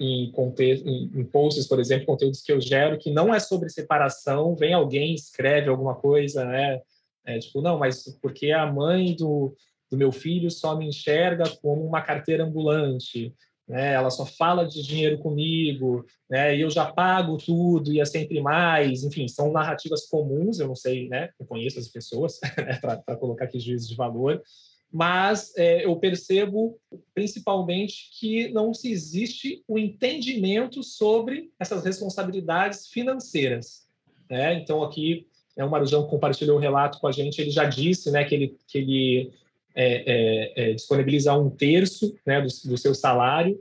em, em, em posts, por exemplo, conteúdos que eu gero, que não é sobre separação, vem alguém, escreve alguma coisa, né? É, tipo, não, mas porque a mãe do, do meu filho só me enxerga como uma carteira ambulante, né? Ela só fala de dinheiro comigo, né? E eu já pago tudo e é sempre mais. Enfim, são narrativas comuns. Eu não sei, né? Eu conheço as pessoas né? para colocar aqui juízo de valor, mas é, eu percebo principalmente que não se existe o entendimento sobre essas responsabilidades financeiras. Né? Então aqui é, o Marujão compartilhou um relato com a gente. Ele já disse, né, que ele que ele é, é, é, disponibilizar um terço né, do, do, seu salário.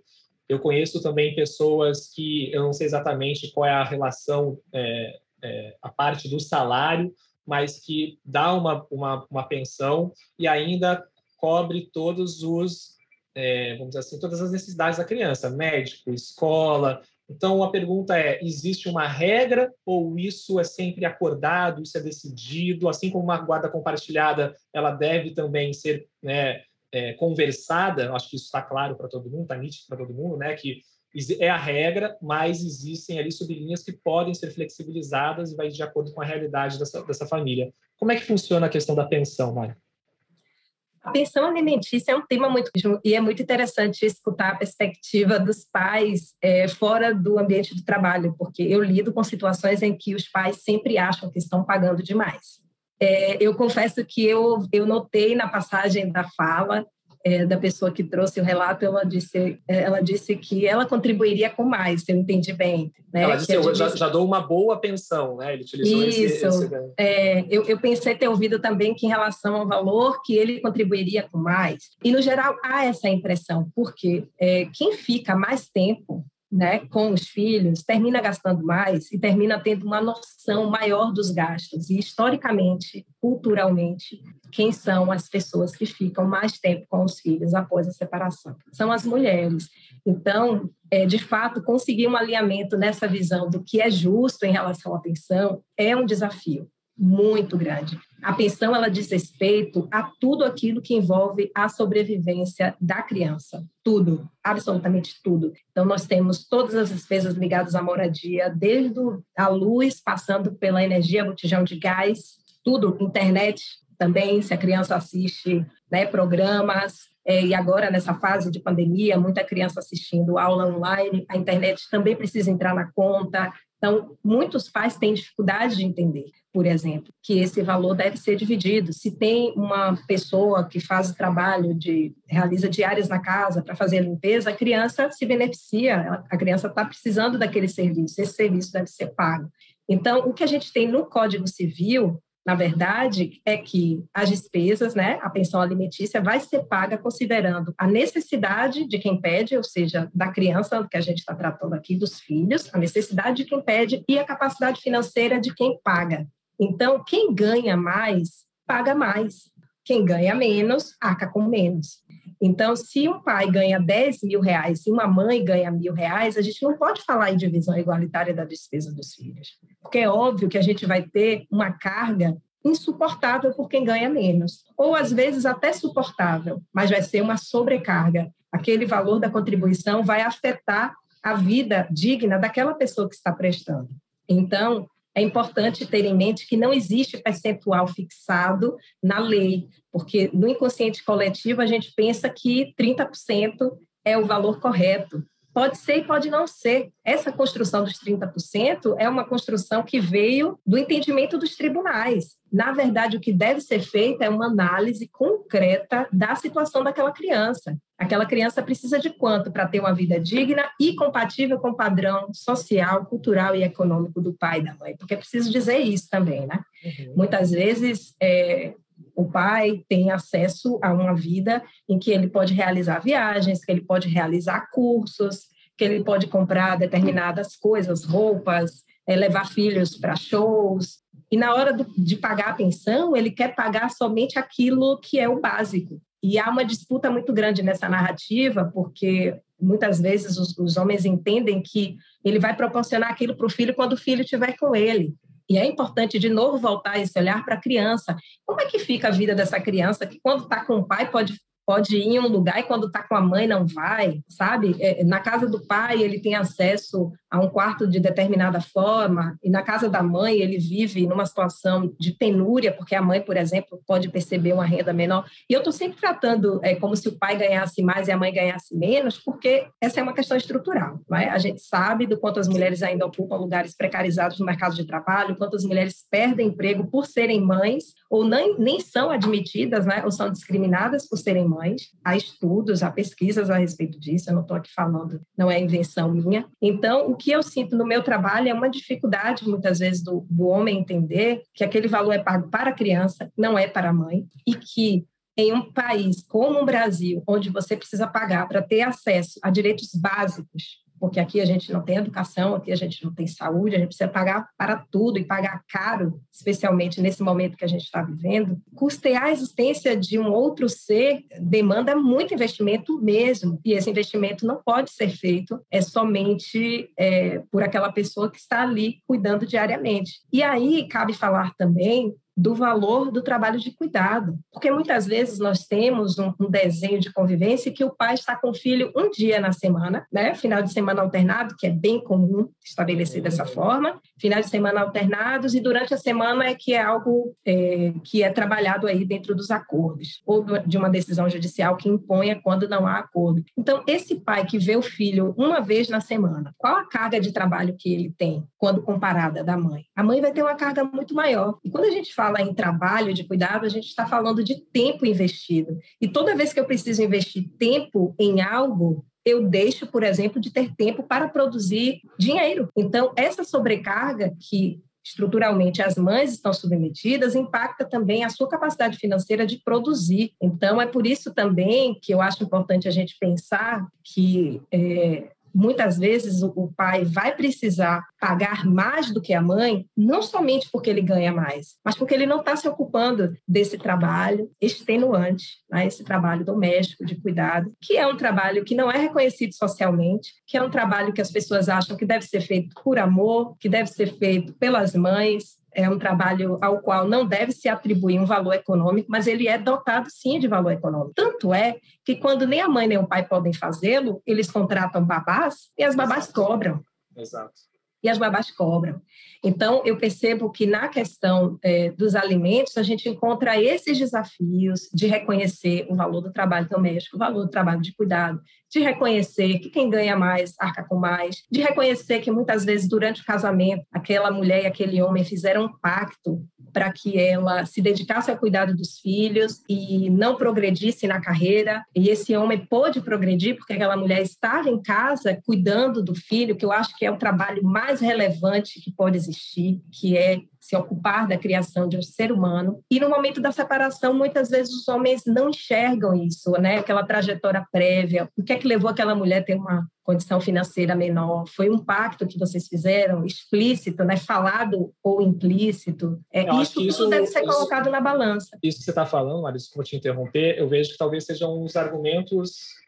Eu conheço também pessoas que eu não sei exatamente qual é a relação, é, é, a parte do salário, mas que dá uma, uma, uma pensão e ainda cobre todos os, é, vamos dizer assim, todas as necessidades da criança, médico, escola, então, a pergunta é: existe uma regra ou isso é sempre acordado, isso é decidido? Assim como uma guarda compartilhada, ela deve também ser né, é, conversada. Acho que isso está claro para todo mundo, está nítido para todo mundo, né? Que é a regra, mas existem ali sublinhas que podem ser flexibilizadas e vai de acordo com a realidade dessa, dessa família. Como é que funciona a questão da pensão, Mário? A pensão alimentícia é um tema muito e é muito interessante escutar a perspectiva dos pais é, fora do ambiente do trabalho, porque eu lido com situações em que os pais sempre acham que estão pagando demais. É, eu confesso que eu, eu notei na passagem da fala é, da pessoa que trouxe o relato, ela disse, é, ela disse que ela contribuiria com mais, se eu entendi bem. Né? Ela disse, eu já, já, dou uma boa pensão, né? Ele utilizou Isso, esse... esse... É, eu, eu pensei ter ouvido também que em relação ao valor, que ele contribuiria com mais. E, no geral, há essa impressão, porque é, quem fica mais tempo né, com os filhos, termina gastando mais e termina tendo uma noção maior dos gastos. E, historicamente, culturalmente, quem são as pessoas que ficam mais tempo com os filhos após a separação? São as mulheres. Então, é, de fato, conseguir um alinhamento nessa visão do que é justo em relação à pensão é um desafio muito grande. A pensão ela diz respeito a tudo aquilo que envolve a sobrevivência da criança, tudo, absolutamente tudo. Então nós temos todas as despesas ligadas à moradia, desde a luz, passando pela energia, botijão de gás, tudo, internet também, se a criança assiste né, programas, é, e agora nessa fase de pandemia, muita criança assistindo aula online, a internet também precisa entrar na conta, então, muitos pais têm dificuldade de entender, por exemplo, que esse valor deve ser dividido. Se tem uma pessoa que faz o trabalho de realiza diárias na casa para fazer a limpeza, a criança se beneficia, a criança está precisando daquele serviço, esse serviço deve ser pago. Então, o que a gente tem no Código Civil na verdade, é que as despesas, né, a pensão alimentícia vai ser paga considerando a necessidade de quem pede, ou seja, da criança que a gente está tratando aqui, dos filhos, a necessidade de quem pede e a capacidade financeira de quem paga. Então, quem ganha mais, paga mais. Quem ganha menos, arca com menos. Então, se um pai ganha 10 mil reais e uma mãe ganha mil reais, a gente não pode falar em divisão igualitária da despesa dos filhos. Porque é óbvio que a gente vai ter uma carga insuportável por quem ganha menos. Ou, às vezes, até suportável, mas vai ser uma sobrecarga. Aquele valor da contribuição vai afetar a vida digna daquela pessoa que está prestando. Então, é importante ter em mente que não existe percentual fixado na lei, porque no inconsciente coletivo a gente pensa que 30% é o valor correto. Pode ser e pode não ser. Essa construção dos 30% é uma construção que veio do entendimento dos tribunais. Na verdade, o que deve ser feito é uma análise concreta da situação daquela criança. Aquela criança precisa de quanto para ter uma vida digna e compatível com o padrão social, cultural e econômico do pai e da mãe? Porque é preciso dizer isso também, né? Uhum. Muitas vezes, é, o pai tem acesso a uma vida em que ele pode realizar viagens, que ele pode realizar cursos, que ele pode comprar determinadas coisas, roupas, é, levar filhos para shows. E na hora do, de pagar a pensão, ele quer pagar somente aquilo que é o básico. E há uma disputa muito grande nessa narrativa, porque muitas vezes os, os homens entendem que ele vai proporcionar aquilo para o filho quando o filho estiver com ele. E é importante, de novo, voltar esse olhar para a criança. Como é que fica a vida dessa criança que, quando está com o pai, pode pode ir em um lugar e quando está com a mãe não vai, sabe? É, na casa do pai ele tem acesso a um quarto de determinada forma e na casa da mãe ele vive numa situação de penúria porque a mãe, por exemplo, pode perceber uma renda menor. E eu estou sempre tratando é, como se o pai ganhasse mais e a mãe ganhasse menos, porque essa é uma questão estrutural. é? A gente sabe do quanto as mulheres ainda ocupam lugares precarizados no mercado de trabalho, quantas mulheres perdem emprego por serem mães ou nem, nem são admitidas, né? ou são discriminadas por serem mães. Há estudos, há pesquisas a respeito disso, eu não estou aqui falando, não é invenção minha. Então, o que eu sinto no meu trabalho é uma dificuldade, muitas vezes, do, do homem entender que aquele valor é pago para a criança, não é para a mãe, e que em um país como o Brasil, onde você precisa pagar para ter acesso a direitos básicos, porque aqui a gente não tem educação, aqui a gente não tem saúde, a gente precisa pagar para tudo e pagar caro, especialmente nesse momento que a gente está vivendo. Custear a existência de um outro ser demanda muito investimento mesmo, e esse investimento não pode ser feito é somente é, por aquela pessoa que está ali cuidando diariamente. E aí cabe falar também do valor do trabalho de cuidado. Porque muitas vezes nós temos um, um, desenho de convivência que o pai está com o filho um dia na semana, né? Final de semana alternado, que é bem comum estabelecer dessa forma, final de semana alternados, e durante a semana é que é algo é, que é trabalhado aí dentro dos acordos, ou de uma decisão judicial que imponha quando não há acordo. Então, esse pai que vê o filho uma vez na semana, qual a carga de trabalho que ele tem quando comparada da mãe? A mãe vai ter uma carga muito maior. E quando a gente fala em trabalho de cuidado, a gente está falando de tempo investido. E toda vez que eu preciso investir tempo em algo, eu deixo, por exemplo, de ter tempo para produzir dinheiro. Então, essa sobrecarga que estruturalmente as mães estão submetidas impacta também a sua capacidade financeira de produzir. Então, é por isso também que eu acho importante a gente pensar que é, muitas vezes o pai vai precisar pagar mais do que a mãe, não somente porque ele ganha mais, mas porque ele não está se ocupando desse trabalho extenuante, né? esse trabalho doméstico de cuidado, que é um trabalho que não é reconhecido socialmente, que é um trabalho que as pessoas acham que deve ser feito por amor, que deve ser feito pelas mães, é um trabalho ao qual não deve se atribuir um valor econômico, mas ele é dotado sim de valor econômico. Tanto é que quando nem a mãe nem o pai podem fazê-lo, eles contratam babás e as babás Exato. cobram. Exato. E as babás cobram. Então, eu percebo que na questão é, dos alimentos, a gente encontra esses desafios de reconhecer o valor do trabalho doméstico, o valor do trabalho de cuidado, de reconhecer que quem ganha mais arca com mais, de reconhecer que muitas vezes durante o casamento, aquela mulher e aquele homem fizeram um pacto para que ela se dedicasse ao cuidado dos filhos e não progredisse na carreira. E esse homem pôde progredir porque aquela mulher estava em casa cuidando do filho, que eu acho que é o trabalho mais relevante que pode existir, que é se ocupar da criação de um ser humano. E no momento da separação, muitas vezes os homens não enxergam isso, né? Aquela trajetória prévia. O que é que levou aquela mulher a ter uma condição financeira menor? Foi um pacto que vocês fizeram, explícito, né? Falado ou implícito. É, isso tudo isso, deve ser isso, colocado na balança. Isso que você está falando, Marisa, vou te interromper, eu vejo que talvez sejam uns argumentos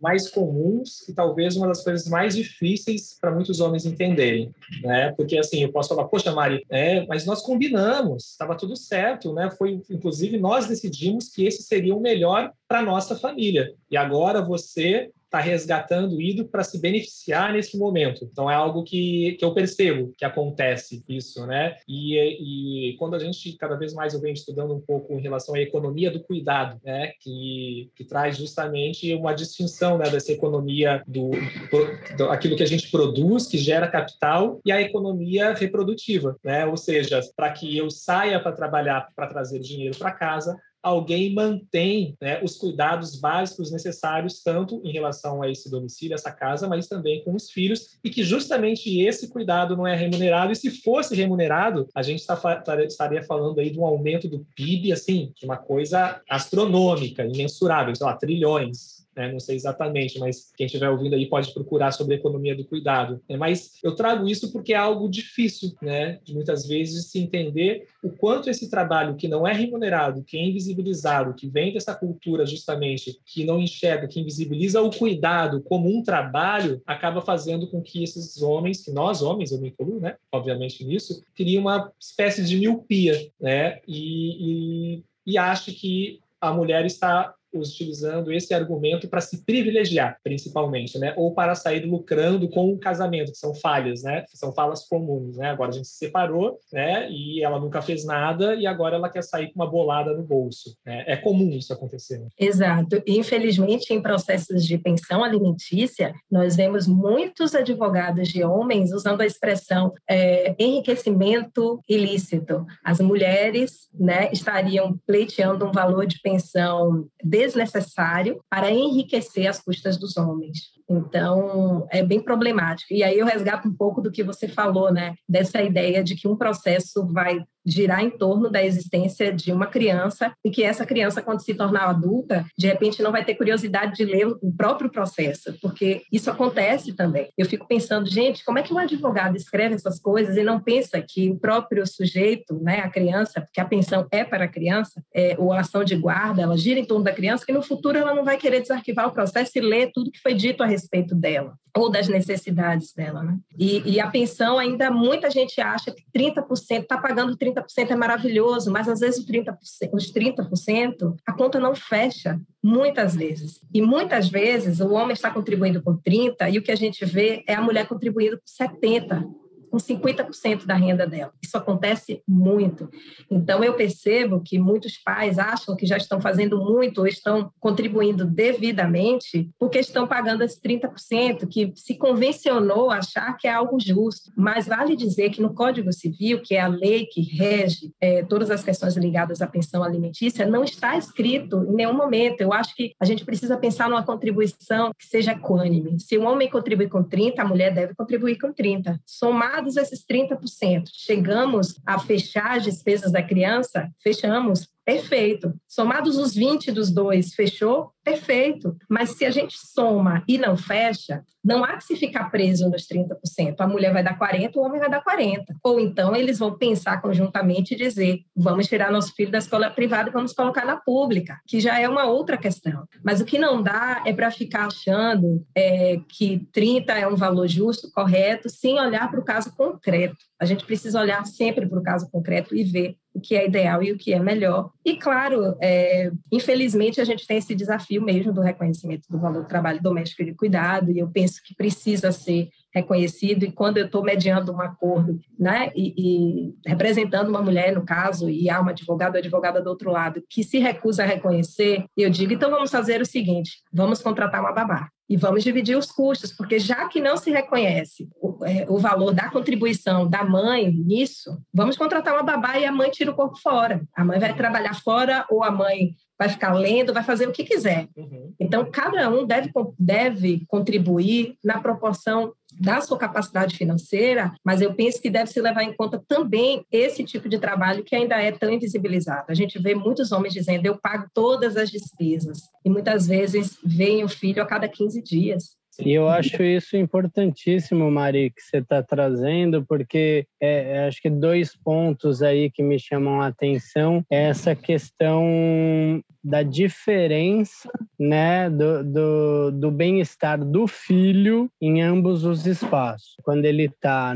mais comuns e talvez uma das coisas mais difíceis para muitos homens entenderem, né? Porque assim, eu posso falar, poxa, Mari, é, mas nós combinamos, estava tudo certo, né? Foi, inclusive, nós decidimos que esse seria o melhor para nossa família. E agora você está resgatando o ídolo para se beneficiar nesse momento. Então é algo que, que eu percebo que acontece isso, né? E, e quando a gente cada vez mais eu venho estudando um pouco em relação à economia do cuidado, né? Que, que traz justamente uma distinção né, dessa economia do, do, do aquilo que a gente produz, que gera capital, e a economia reprodutiva, né? Ou seja, para que eu saia para trabalhar para trazer dinheiro para casa, alguém mantém né, os cuidados básicos necessários, tanto em relação a esse domicílio, essa casa, mas também com os filhos, e que justamente esse cuidado não é remunerado, e se fosse remunerado, a gente tá, estaria falando aí de um aumento do PIB, assim, de uma coisa astronômica, imensurável, sei lá, trilhões, né? não sei exatamente, mas quem estiver ouvindo aí pode procurar sobre a economia do cuidado. Né? Mas eu trago isso porque é algo difícil, né? de muitas vezes se entender o quanto esse trabalho que não é remunerado, que é invisibilizado, que vem dessa cultura justamente, que não enxerga, que invisibiliza o cuidado como um trabalho, acaba fazendo com que esses homens, que nós homens, eu me incluo, né? obviamente nisso, criam uma espécie de miopia, né? e, e, e que a mulher está utilizando esse argumento para se privilegiar, principalmente, né? Ou para sair lucrando com o casamento, que são falhas, né? São falas comuns, né? Agora a gente se separou, né? E ela nunca fez nada e agora ela quer sair com uma bolada no bolso. Né? É comum isso acontecer. Exato. Infelizmente, em processos de pensão alimentícia, nós vemos muitos advogados de homens usando a expressão é, enriquecimento ilícito. As mulheres, né, estariam pleiteando um valor de pensão desnecessário para enriquecer as custas dos homens. Então, é bem problemático. E aí eu resgato um pouco do que você falou, né? Dessa ideia de que um processo vai girar em torno da existência de uma criança e que essa criança, quando se tornar adulta, de repente não vai ter curiosidade de ler o próprio processo, porque isso acontece também. Eu fico pensando, gente, como é que um advogado escreve essas coisas e não pensa que o próprio sujeito, né, a criança, porque a pensão é para a criança, é, ou a ação de guarda, ela gira em torno da criança, que no futuro ela não vai querer desarquivar o processo e ler tudo que foi dito a respeito dela ou das necessidades dela, né? E, e, a pensão ainda muita gente acha que 30% está pagando 30% é maravilhoso, mas às vezes os 30%, os 30% a conta não fecha muitas vezes. E muitas vezes o homem está contribuindo com 30 e o que a gente vê é a mulher contribuindo com 70 com 50% da renda dela. Isso acontece muito. Então, eu percebo que muitos pais acham que já estão fazendo muito ou estão contribuindo devidamente porque estão pagando esse 30%, que se convencionou achar que é algo justo. Mas vale dizer que no Código Civil, que é a lei que rege é, todas as questões ligadas à pensão alimentícia, não está escrito em nenhum momento. Eu acho que a gente precisa pensar numa contribuição que seja equânime. Se um homem contribui com 30, a mulher deve contribuir com 30. Somar somados esses 30%, chegamos a fechar as despesas da criança, fechamos perfeito. Somados os 20 dos dois, fechou? Perfeito. Mas se a gente soma e não fecha, não há que se ficar preso nos 30%. A mulher vai dar 40%, o homem vai dar 40%. Ou então eles vão pensar conjuntamente e dizer: vamos tirar nosso filho da escola privada e vamos colocar na pública, que já é uma outra questão. Mas o que não dá é para ficar achando é, que 30 é um valor justo, correto, sem olhar para o caso concreto. A gente precisa olhar sempre para o caso concreto e ver o que é ideal e o que é melhor. E, claro, é, infelizmente, a gente tem esse desafio mesmo do reconhecimento do valor do trabalho doméstico e de cuidado, e eu penso que precisa ser reconhecido, e quando eu estou mediando um acordo, né, e, e, representando uma mulher, no caso, e há uma advogada ou advogada do outro lado que se recusa a reconhecer, eu digo, então vamos fazer o seguinte, vamos contratar uma babá e vamos dividir os custos, porque já que não se reconhece o, é, o, valor da contribuição da mãe nisso, vamos contratar uma babá e a mãe tira o corpo fora. A mãe vai trabalhar fora ou a mãe vai ficar lendo, vai fazer o que quiser. Uhum. Então, cada um deve, deve contribuir na proporção da sua capacidade financeira, mas eu penso que deve se levar em conta também esse tipo de trabalho que ainda é tão invisibilizado. A gente vê muitos homens dizendo: eu pago todas as despesas, e muitas vezes vem o filho a cada 15 dias. E eu acho isso importantíssimo, Mari, que você está trazendo, porque é, é, acho que dois pontos aí que me chamam a atenção é essa questão da diferença né, do, do, do bem-estar do filho em ambos os espaços. Quando ele está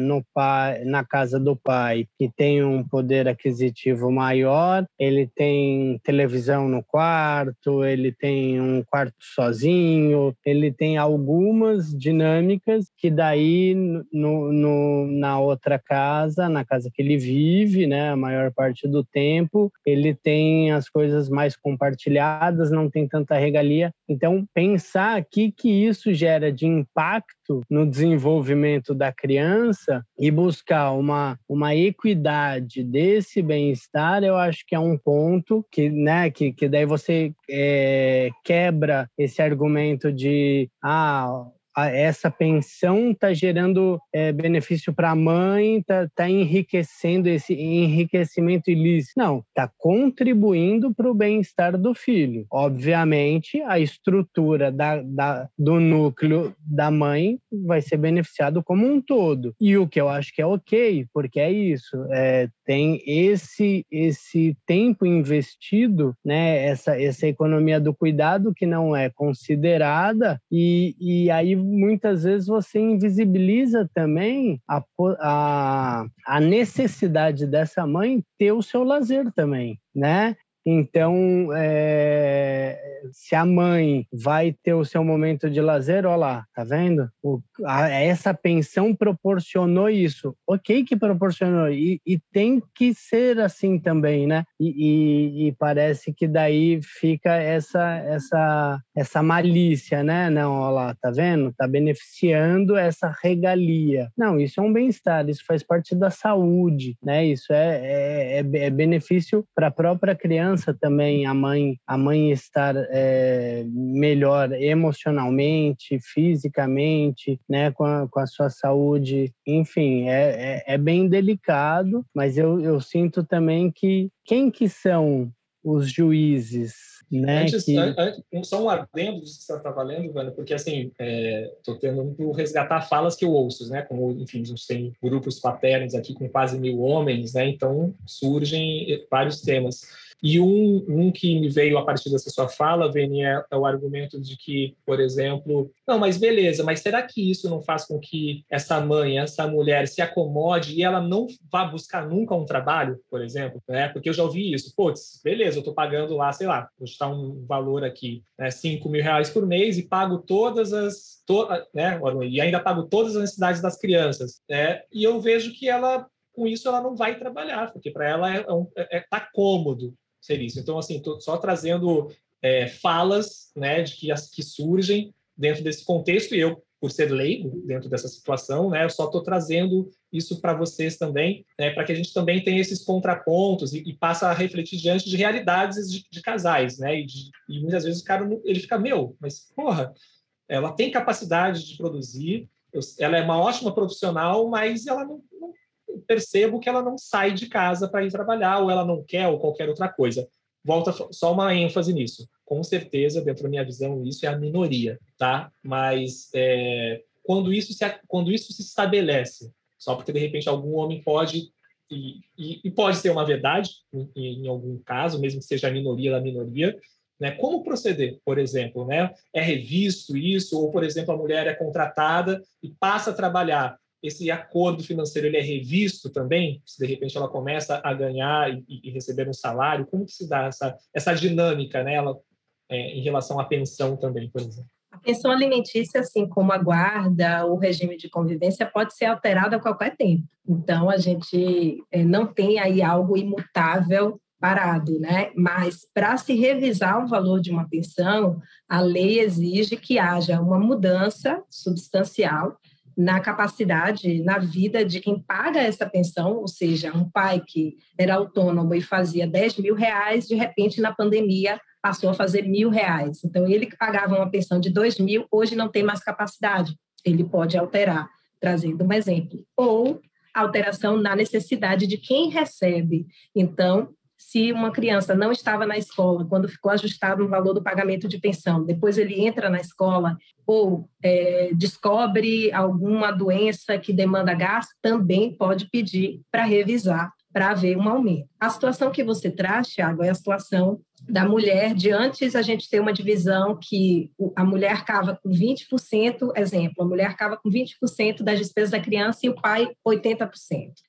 na casa do pai, que tem um poder aquisitivo maior, ele tem televisão no quarto, ele tem um quarto sozinho, ele tem algumas dinâmicas que daí no, no, na outra casa, na casa que ele vive, né, a maior parte do tempo, ele tem as coisas mais compartilhadas compartilhadas, não tem tanta regalia. Então, pensar aqui que isso gera de impacto no desenvolvimento da criança e buscar uma, uma equidade desse bem-estar, eu acho que é um ponto que, né, que, que daí você é, quebra esse argumento de ah, essa pensão está gerando é, benefício para a mãe, está tá enriquecendo esse enriquecimento ilícito. Não, está contribuindo para o bem-estar do filho. Obviamente, a estrutura da, da, do núcleo da mãe vai ser beneficiado como um todo. E o que eu acho que é ok, porque é isso, é, tem esse esse tempo investido, né, essa, essa economia do cuidado que não é considerada, e, e aí muitas vezes você invisibiliza também a, a, a necessidade dessa mãe ter o seu lazer também, né? Então, é, se a mãe vai ter o seu momento de lazer, olha lá, tá vendo? O, a, essa pensão proporcionou isso. Ok que proporcionou, e, e tem que ser assim também, né? E, e, e, parece que daí fica essa, essa, essa malícia, né? Não, olha lá, tá vendo? Tá beneficiando essa regalia. Não, isso é um bem-estar, isso faz parte da saúde, né? Isso é, é, é, é benefício para a própria criança também, a mãe, a mãe estar é, melhor emocionalmente, fisicamente, né, com a, com a sua saúde. Enfim, é, é, é bem delicado, mas eu, eu sinto também que quem que são os juízes né, antes, que... antes, só um adendo disso que você está valendo, Vânia, porque assim, estou é, tentando resgatar falas que eu ouço, né? Como, enfim, a gente tem grupos paternos aqui com quase mil homens, né? Então surgem vários temas. E um, um que me veio a partir dessa sua fala, Veni, é, é, o argumento de que, por exemplo, não, mas beleza, mas será que isso não faz com que essa mãe, essa mulher se acomode e ela não vá buscar nunca um trabalho, por exemplo? Né? Porque eu já ouvi isso. Putz, beleza, eu estou pagando lá, sei lá, vou chutar um valor aqui, né, 5 mil reais por mês e pago todas as. To, né, e ainda pago todas as necessidades das crianças. Né? E eu vejo que ela com isso ela não vai trabalhar, porque para ela é, é, é, tá cômodo ser isso. Então, assim, estou só trazendo é, falas né, de que, as, que surgem dentro desse contexto, e eu, por ser leigo dentro dessa situação, né, eu só estou trazendo isso para vocês também, né, para que a gente também tenha esses contrapontos e, e passe a refletir diante de realidades de, de casais, né, e, de, e, muitas vezes o cara ele fica meu, mas porra, ela tem capacidade de produzir, eu, ela é uma ótima profissional, mas ela não, não percebo que ela não sai de casa para ir trabalhar, ou ela não quer, ou qualquer outra coisa. volta só uma ênfase nisso. Com certeza, dentro da minha visão, isso é a minoria, tá? Mas é, quando isso se quando isso se estabelece, só porque de repente algum homem pode e, e, e pode ser uma verdade em, em, algum caso, mesmo que seja a minoria da minoria, né? Como proceder, por exemplo, né? É revisto isso ou, por exemplo, a mulher é contratada e passa a trabalhar esse acordo financeiro ele é revisto também? Se de repente ela começa a ganhar e, e receber um salário, como que se dá essa, essa dinâmica nela né? é, em relação à pensão também, por exemplo? A pensão alimentícia, assim como a guarda, o regime de convivência, pode ser alterado a qualquer tempo. Então, a gente é, não tem aí algo imutável parado, né? Mas para se revisar o valor de uma pensão, a lei exige que haja uma mudança substancial na capacidade, na vida de quem paga essa pensão, ou seja, um pai que era autônomo e fazia 10 mil reais, de repente, na pandemia, passou a fazer mil reais. Então, ele que pagava uma pensão de 2 mil, hoje não tem mais capacidade. Ele pode alterar, trazendo um exemplo. Ou alteração na necessidade de quem recebe. Então, se uma criança não estava na escola, quando ficou ajustado o valor do pagamento de pensão, depois ele entra na escola ou é, descobre alguma doença que demanda gasto, também pode pedir para revisar, para haver um aumento. A situação que você traz, Thiago, é a situação da mulher de antes a gente ter uma divisão que a mulher cava com 20%, exemplo, a mulher cava com 20% das despesas da criança e o pai 80%,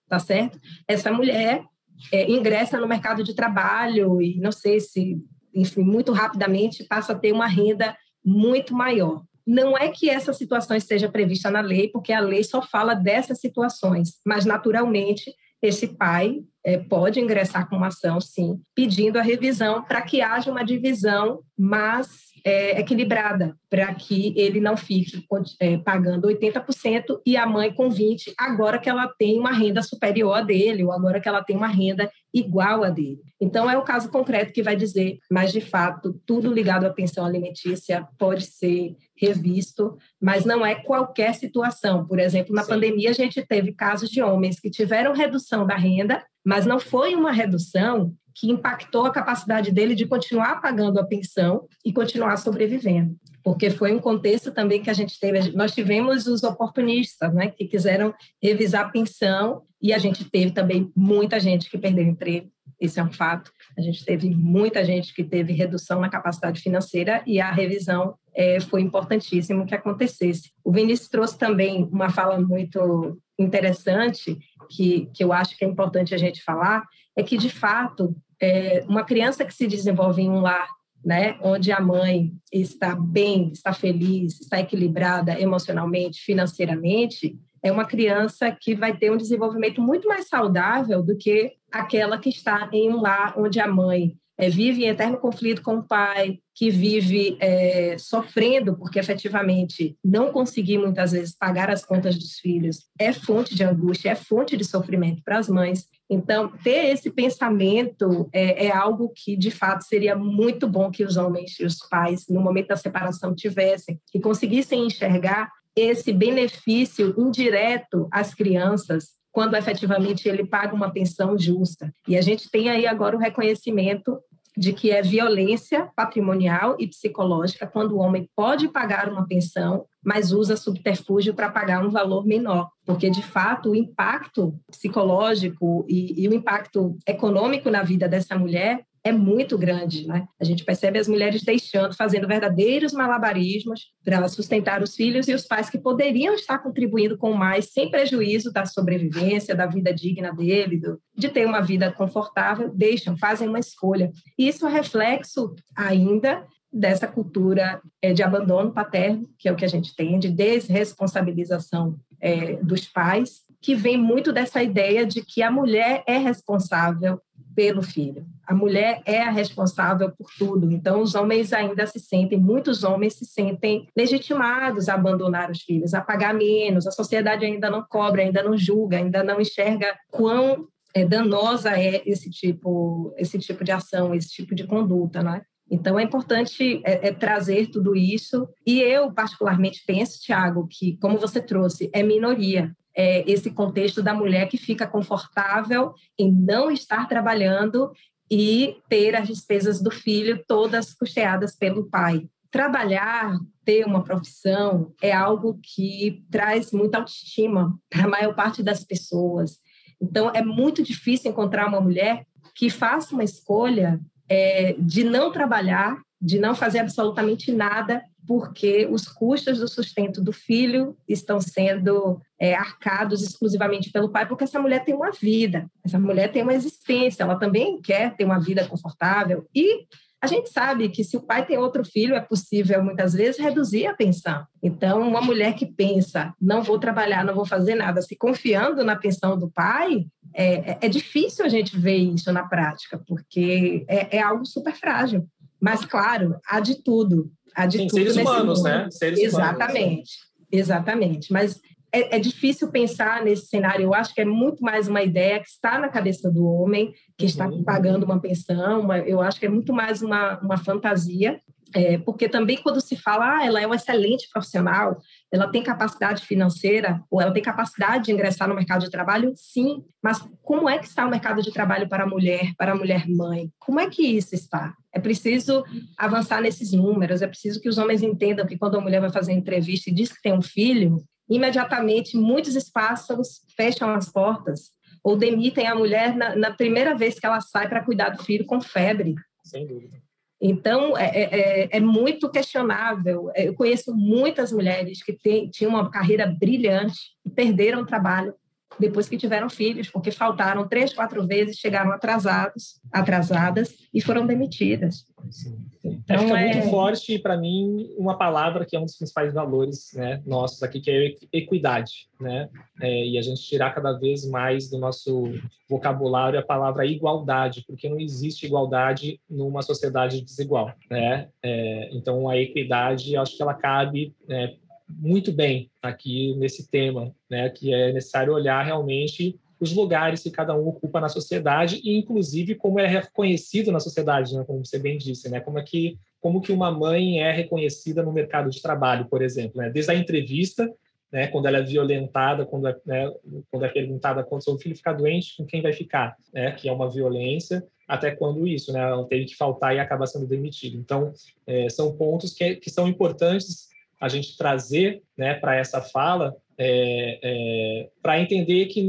tá certo? Essa mulher é, ingressa no mercado de trabalho e não sei se, enfim, muito rapidamente passa a ter uma renda muito maior. Não é que essa situação esteja prevista na lei, porque a lei só fala dessas situações, mas naturalmente esse pai é, pode ingressar com uma ação, sim, pedindo a revisão para que haja uma divisão, mas é, equilibrada, para que ele não fique é, pagando 80% e a mãe com 20%, agora que ela tem uma renda superior a dele, ou agora que ela tem uma renda igual a dele. Então, é o caso concreto que vai dizer, mas de fato, tudo ligado à pensão alimentícia pode ser revisto, mas não é qualquer situação. Por exemplo, na Sim. pandemia, a gente teve casos de homens que tiveram redução da renda, mas não foi uma redução que impactou a capacidade dele de continuar pagando a pensão e continuar sobrevivendo. Porque foi um contexto também que a gente teve, nós tivemos os oportunistas, né, que quiseram revisar a pensão e a gente teve também muita gente que perdeu emprego, isso é um fato. A gente teve muita gente que teve redução na capacidade financeira e a revisão é, foi importantíssimo que acontecesse. O Vinícius trouxe também uma fala muito interessante que, que eu acho que é importante a gente falar, é que, de fato, é, uma criança que se desenvolve em um lar né, onde a mãe está bem, está feliz, está equilibrada emocionalmente, financeiramente, é uma criança que vai ter um desenvolvimento muito mais saudável do que aquela que está em um lar onde a mãe é, vive em eterno conflito com o pai, que vive é, sofrendo porque efetivamente não conseguir muitas vezes pagar as contas dos filhos é fonte de angústia, é fonte de sofrimento para as mães. Então, ter esse pensamento é, é, algo que, de fato, seria muito bom que os homens e os pais, no momento da separação, tivessem e conseguissem enxergar esse benefício indireto às crianças quando efetivamente ele paga uma pensão justa. E a gente tem aí agora o reconhecimento de que é violência patrimonial e psicológica quando o homem pode pagar uma pensão, mas usa subterfúgio para pagar um valor menor, porque de fato o impacto psicológico e, e o impacto econômico na vida dessa mulher é muito grande, né? A gente percebe as mulheres deixando, fazendo verdadeiros malabarismos para sustentar os filhos e os pais que poderiam estar contribuindo com mais, sem prejuízo da sobrevivência, da vida digna dele, do, de ter uma vida confortável, deixam, fazem uma escolha. E isso é reflexo ainda dessa cultura é, de abandono paterno, que é o que a gente tem, de desresponsabilização é, dos pais, que vem muito dessa ideia de que a mulher é responsável pelo filho. A mulher é a responsável por tudo. Então, os homens ainda se sentem, muitos homens se sentem legitimados a abandonar os filhos, a pagar menos. A sociedade ainda não cobra, ainda não julga, ainda não enxerga quão é, danosa é esse tipo, esse tipo de ação, esse tipo de conduta, né? Então, é importante é, é trazer tudo isso. E eu, particularmente, penso, Tiago, que, como você trouxe, é minoria é, esse contexto da mulher que fica confortável em não estar trabalhando e ter as despesas do filho todas custeadas pelo pai. Trabalhar, ter uma profissão, é algo que traz muita autoestima para a maior parte das pessoas. Então, é muito difícil encontrar uma mulher que faça uma escolha é, de não trabalhar, de não fazer absolutamente nada porque os custos do sustento do filho estão sendo é, arcados exclusivamente pelo pai, porque essa mulher tem uma vida, essa mulher tem uma existência, ela também quer ter uma vida confortável. E a gente sabe que se o pai tem outro filho, é possível muitas vezes reduzir a pensão. Então, uma mulher que pensa, não vou trabalhar, não vou fazer nada, se confiando na pensão do pai, é, é, difícil a gente ver isso na prática, porque é, é algo super frágil. Mas, claro, há de tudo há de Sim, tudo seres humanos, mundo. né? Seres exatamente, humanos. exatamente. Mas é, é, difícil pensar nesse cenário. Eu acho que é muito mais uma ideia que está na cabeça do homem, que está Uhum. pagando uma pensão. Uma, eu acho que é muito mais uma, uma fantasia. É, porque também quando se fala, ah, ela é uma excelente profissional, ela tem capacidade financeira, ou ela tem capacidade de ingressar no mercado de trabalho, sim. Mas como é que está o mercado de trabalho para a mulher, para a mulher mãe? Como é que isso está? É preciso avançar nesses números, é preciso que os homens entendam que quando a mulher vai fazer entrevista e diz que tem um filho, imediatamente muitos espaços fecham as portas ou demitem a mulher na, na primeira vez que ela sai para cuidar do filho com febre. Sem dúvida. Então, é, é, é, muito questionável. Eu conheço muitas mulheres que têm, tinham uma carreira brilhante e perderam o trabalho depois que tiveram filhos, porque faltaram três, quatro vezes, chegaram atrasados, atrasadas e foram demitidas. Sim. Então, fica é... muito forte, para mim, uma palavra que é um dos principais valores né, nossos aqui, que é equidade. Né? É, e a gente tirar cada vez mais do nosso vocabulário a palavra igualdade, porque não existe igualdade numa sociedade desigual. Né? É, então, a equidade, acho que ela cabe né, muito bem aqui nesse tema, né, que é necessário olhar realmente os lugares que cada um ocupa na sociedade e inclusive como é reconhecido na sociedade, né, como você bem disse, né, como é que como que uma mãe é reconhecida no mercado de trabalho, por exemplo, né, desde a entrevista, né, quando ela é violentada, quando é, né, quando é perguntada quando seu filho ficar doente, com quem vai ficar, né, que é uma violência, até quando isso, né, ela teve que faltar e acaba sendo demitido. Então, é, são pontos que, que são importantes a gente trazer né, para essa fala, é, é, para entender que,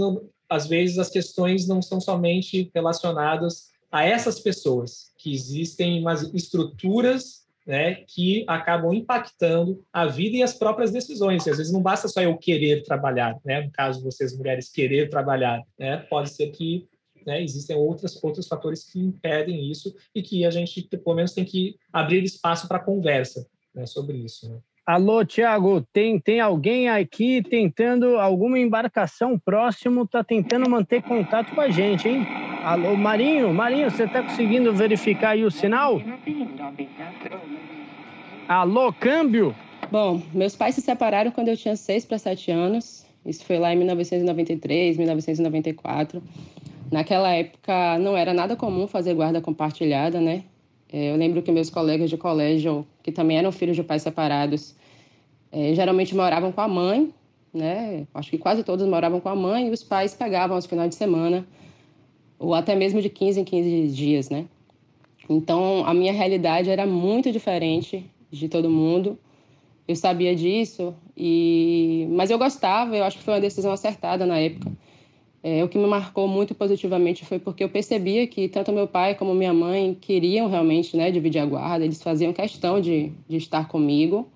às vezes, as questões não são somente relacionadas a essas pessoas, que existem umas estruturas né, que acabam impactando a vida e as próprias decisões. E, às vezes não basta só eu querer trabalhar, né? no caso de vocês mulheres querer trabalhar, né? pode ser que né, existem outras, outros fatores que impedem isso e que a gente, pelo menos, tem que abrir espaço para conversa né, sobre isso. Né? Alô, Tiago, tem, tem alguém aqui tentando, alguma embarcação próximo está tentando manter contato com a gente, hein? Alô, Marinho, Marinho, você está conseguindo verificar aí o sinal? Alô, câmbio? Bom, meus pais se separaram quando eu tinha 6 para 7 anos. Isso foi lá em 1993, 1994. Naquela época não era nada comum fazer guarda compartilhada, né? Eu lembro que meus colegas de colégio, que também eram filhos de pais separados, é, geralmente moravam com a mãe, né? Acho que quase todos moravam com a mãe e os pais pegavam aos finais de semana, ou até mesmo de 15 em 15 dias, né? Então, a minha realidade era muito diferente de todo mundo. Eu sabia disso, e mas eu gostava, eu acho que foi uma decisão acertada na época. É, o que me marcou muito positivamente foi porque eu percebia que tanto meu pai como minha mãe queriam realmente né, dividir a guarda, eles faziam questão de, de estar comigo.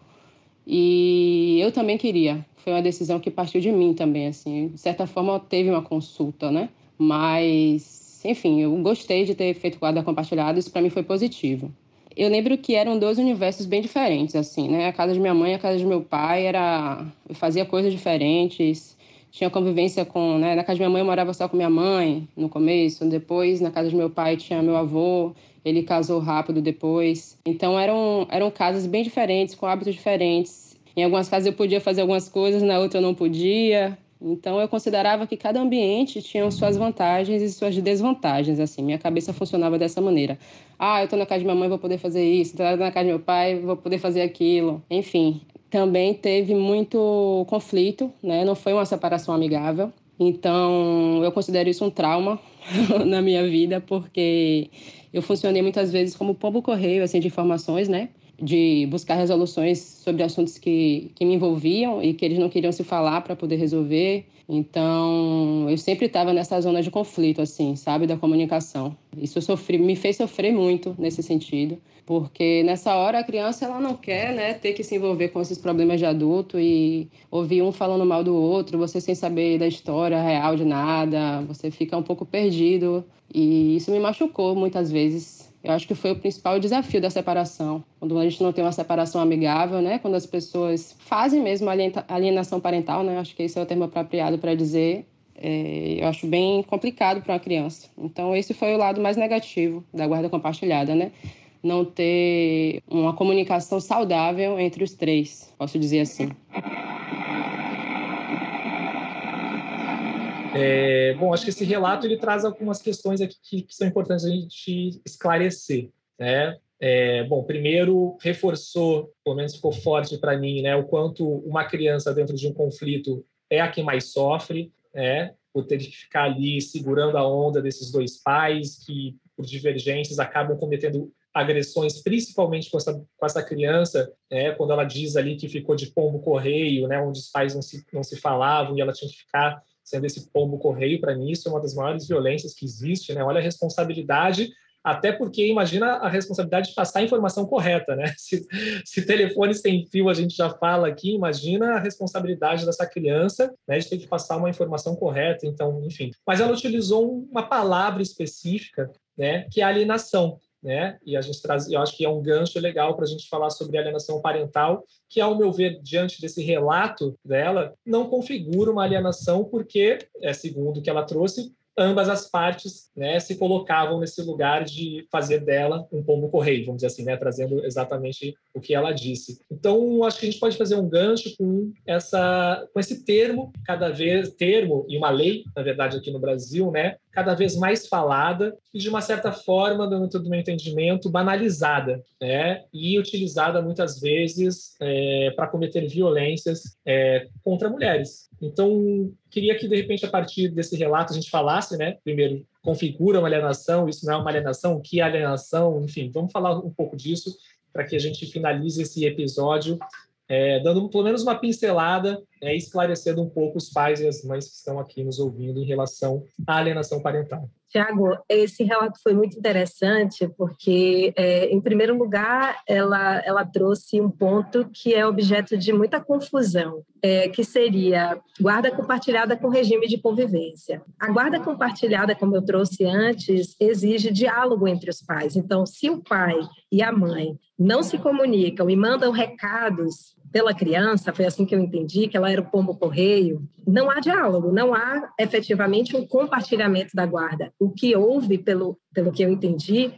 E eu também queria. Foi uma decisão que partiu de mim também, assim. De certa forma, teve uma consulta, né? Mas, enfim, eu gostei de ter feito guarda compartilhada, isso para mim foi positivo. Eu lembro que eram dois universos bem diferentes, assim, né? A casa de minha mãe a casa de meu pai era... Eu fazia coisas diferentes, tinha convivência com, né, na casa de minha mãe eu morava só com minha mãe no começo, depois na casa de meu pai tinha meu avô, ele casou rápido depois. Então eram eram casas bem diferentes, com hábitos diferentes. Em algumas casas eu podia fazer algumas coisas, na outra eu não podia. Então eu considerava que cada ambiente tinha suas vantagens e suas desvantagens, assim. Minha cabeça funcionava dessa maneira. Ah, eu estou na casa de minha mãe, vou poder fazer isso. Estou na casa de meu pai, vou poder fazer aquilo. Enfim, também teve muito conflito, né? Não foi uma separação amigável. Então, eu considero isso um trauma na minha vida, porque eu funcionei muitas vezes como pombo correio, assim, de informações, né? De buscar resoluções sobre assuntos que, que me envolviam e que eles não queriam se falar para poder resolver. Então, eu sempre estava nessa zona de conflito, assim, sabe, da comunicação. Isso sofri, me fez sofrer muito nesse sentido, porque nessa hora a criança ela não quer, né, ter que se envolver com esses problemas de adulto e ouvir um falando mal do outro, você sem saber da história real de nada, você fica um pouco perdido e isso me machucou muitas vezes eu acho que foi o principal desafio da separação. Quando a gente não tem uma separação amigável, né? Quando as pessoas fazem mesmo alienação parental, né? Acho que esse é o termo apropriado para dizer. É, eu acho bem complicado para uma criança. Então, esse foi o lado mais negativo da guarda compartilhada, né? Não ter uma comunicação saudável entre os três, posso dizer assim. É, bom, acho que esse relato ele traz algumas questões aqui que, que são importantes a gente esclarecer. Né? É, bom, primeiro reforçou, pelo menos ficou forte para mim, né, o quanto uma criança dentro de um conflito é a que mais sofre, né, por ter que ficar ali segurando a onda desses dois pais que, por divergências, acabam cometendo agressões, principalmente com essa, com essa criança, né, quando ela diz ali que ficou de pombo correio, né, onde os pais não se, não se falavam e ela tinha que ficar sendo esse pombo correio, para mim, isso é uma das maiores violências que existe, né? Olha a responsabilidade, até porque imagina a responsabilidade de passar a informação correta, né? Se, se telefone sem fio a gente já fala aqui, imagina a responsabilidade dessa criança, né, de ter que passar uma informação correta, então, enfim. Mas ela utilizou uma palavra específica, né, que é alienação né? E a gente traz, eu acho que é um gancho legal para a gente falar sobre alienação parental, que, ao meu ver, diante desse relato dela, não configura uma alienação, porque, é segundo o que ela trouxe, ambas as partes né, se colocavam nesse lugar de fazer dela um pombo correio, vamos dizer assim, né, trazendo exatamente o que ela disse. Então, acho que a gente pode fazer um gancho com essa, com esse termo, cada vez termo e uma lei, na verdade, aqui no Brasil, né, cada vez mais falada e de uma certa forma, dentro do meu entendimento, banalizada, né, e utilizada muitas vezes é, para cometer violências é, contra mulheres. Então, queria que, de repente, a partir desse relato, a gente falasse, né? Primeiro, configura uma alienação, isso não é uma alienação, o que é alienação, enfim, vamos falar um pouco disso para que a gente finalize esse episódio é, dando pelo menos uma pincelada, né, esclarecendo um pouco os pais e as mães que estão aqui nos ouvindo em relação à alienação parental. Tiago, esse relato foi muito interessante porque, é, em primeiro lugar, ela, ela trouxe um ponto que é objeto de muita confusão, é, que seria guarda compartilhada com regime de convivência. A guarda compartilhada, como eu trouxe antes, exige diálogo entre os pais. Então, se o pai e a mãe não se comunicam e mandam recados pela criança, foi assim que eu entendi, que ela era o pombo correio, não há diálogo, não há efetivamente um compartilhamento da guarda. O que houve, pelo, pelo que eu entendi,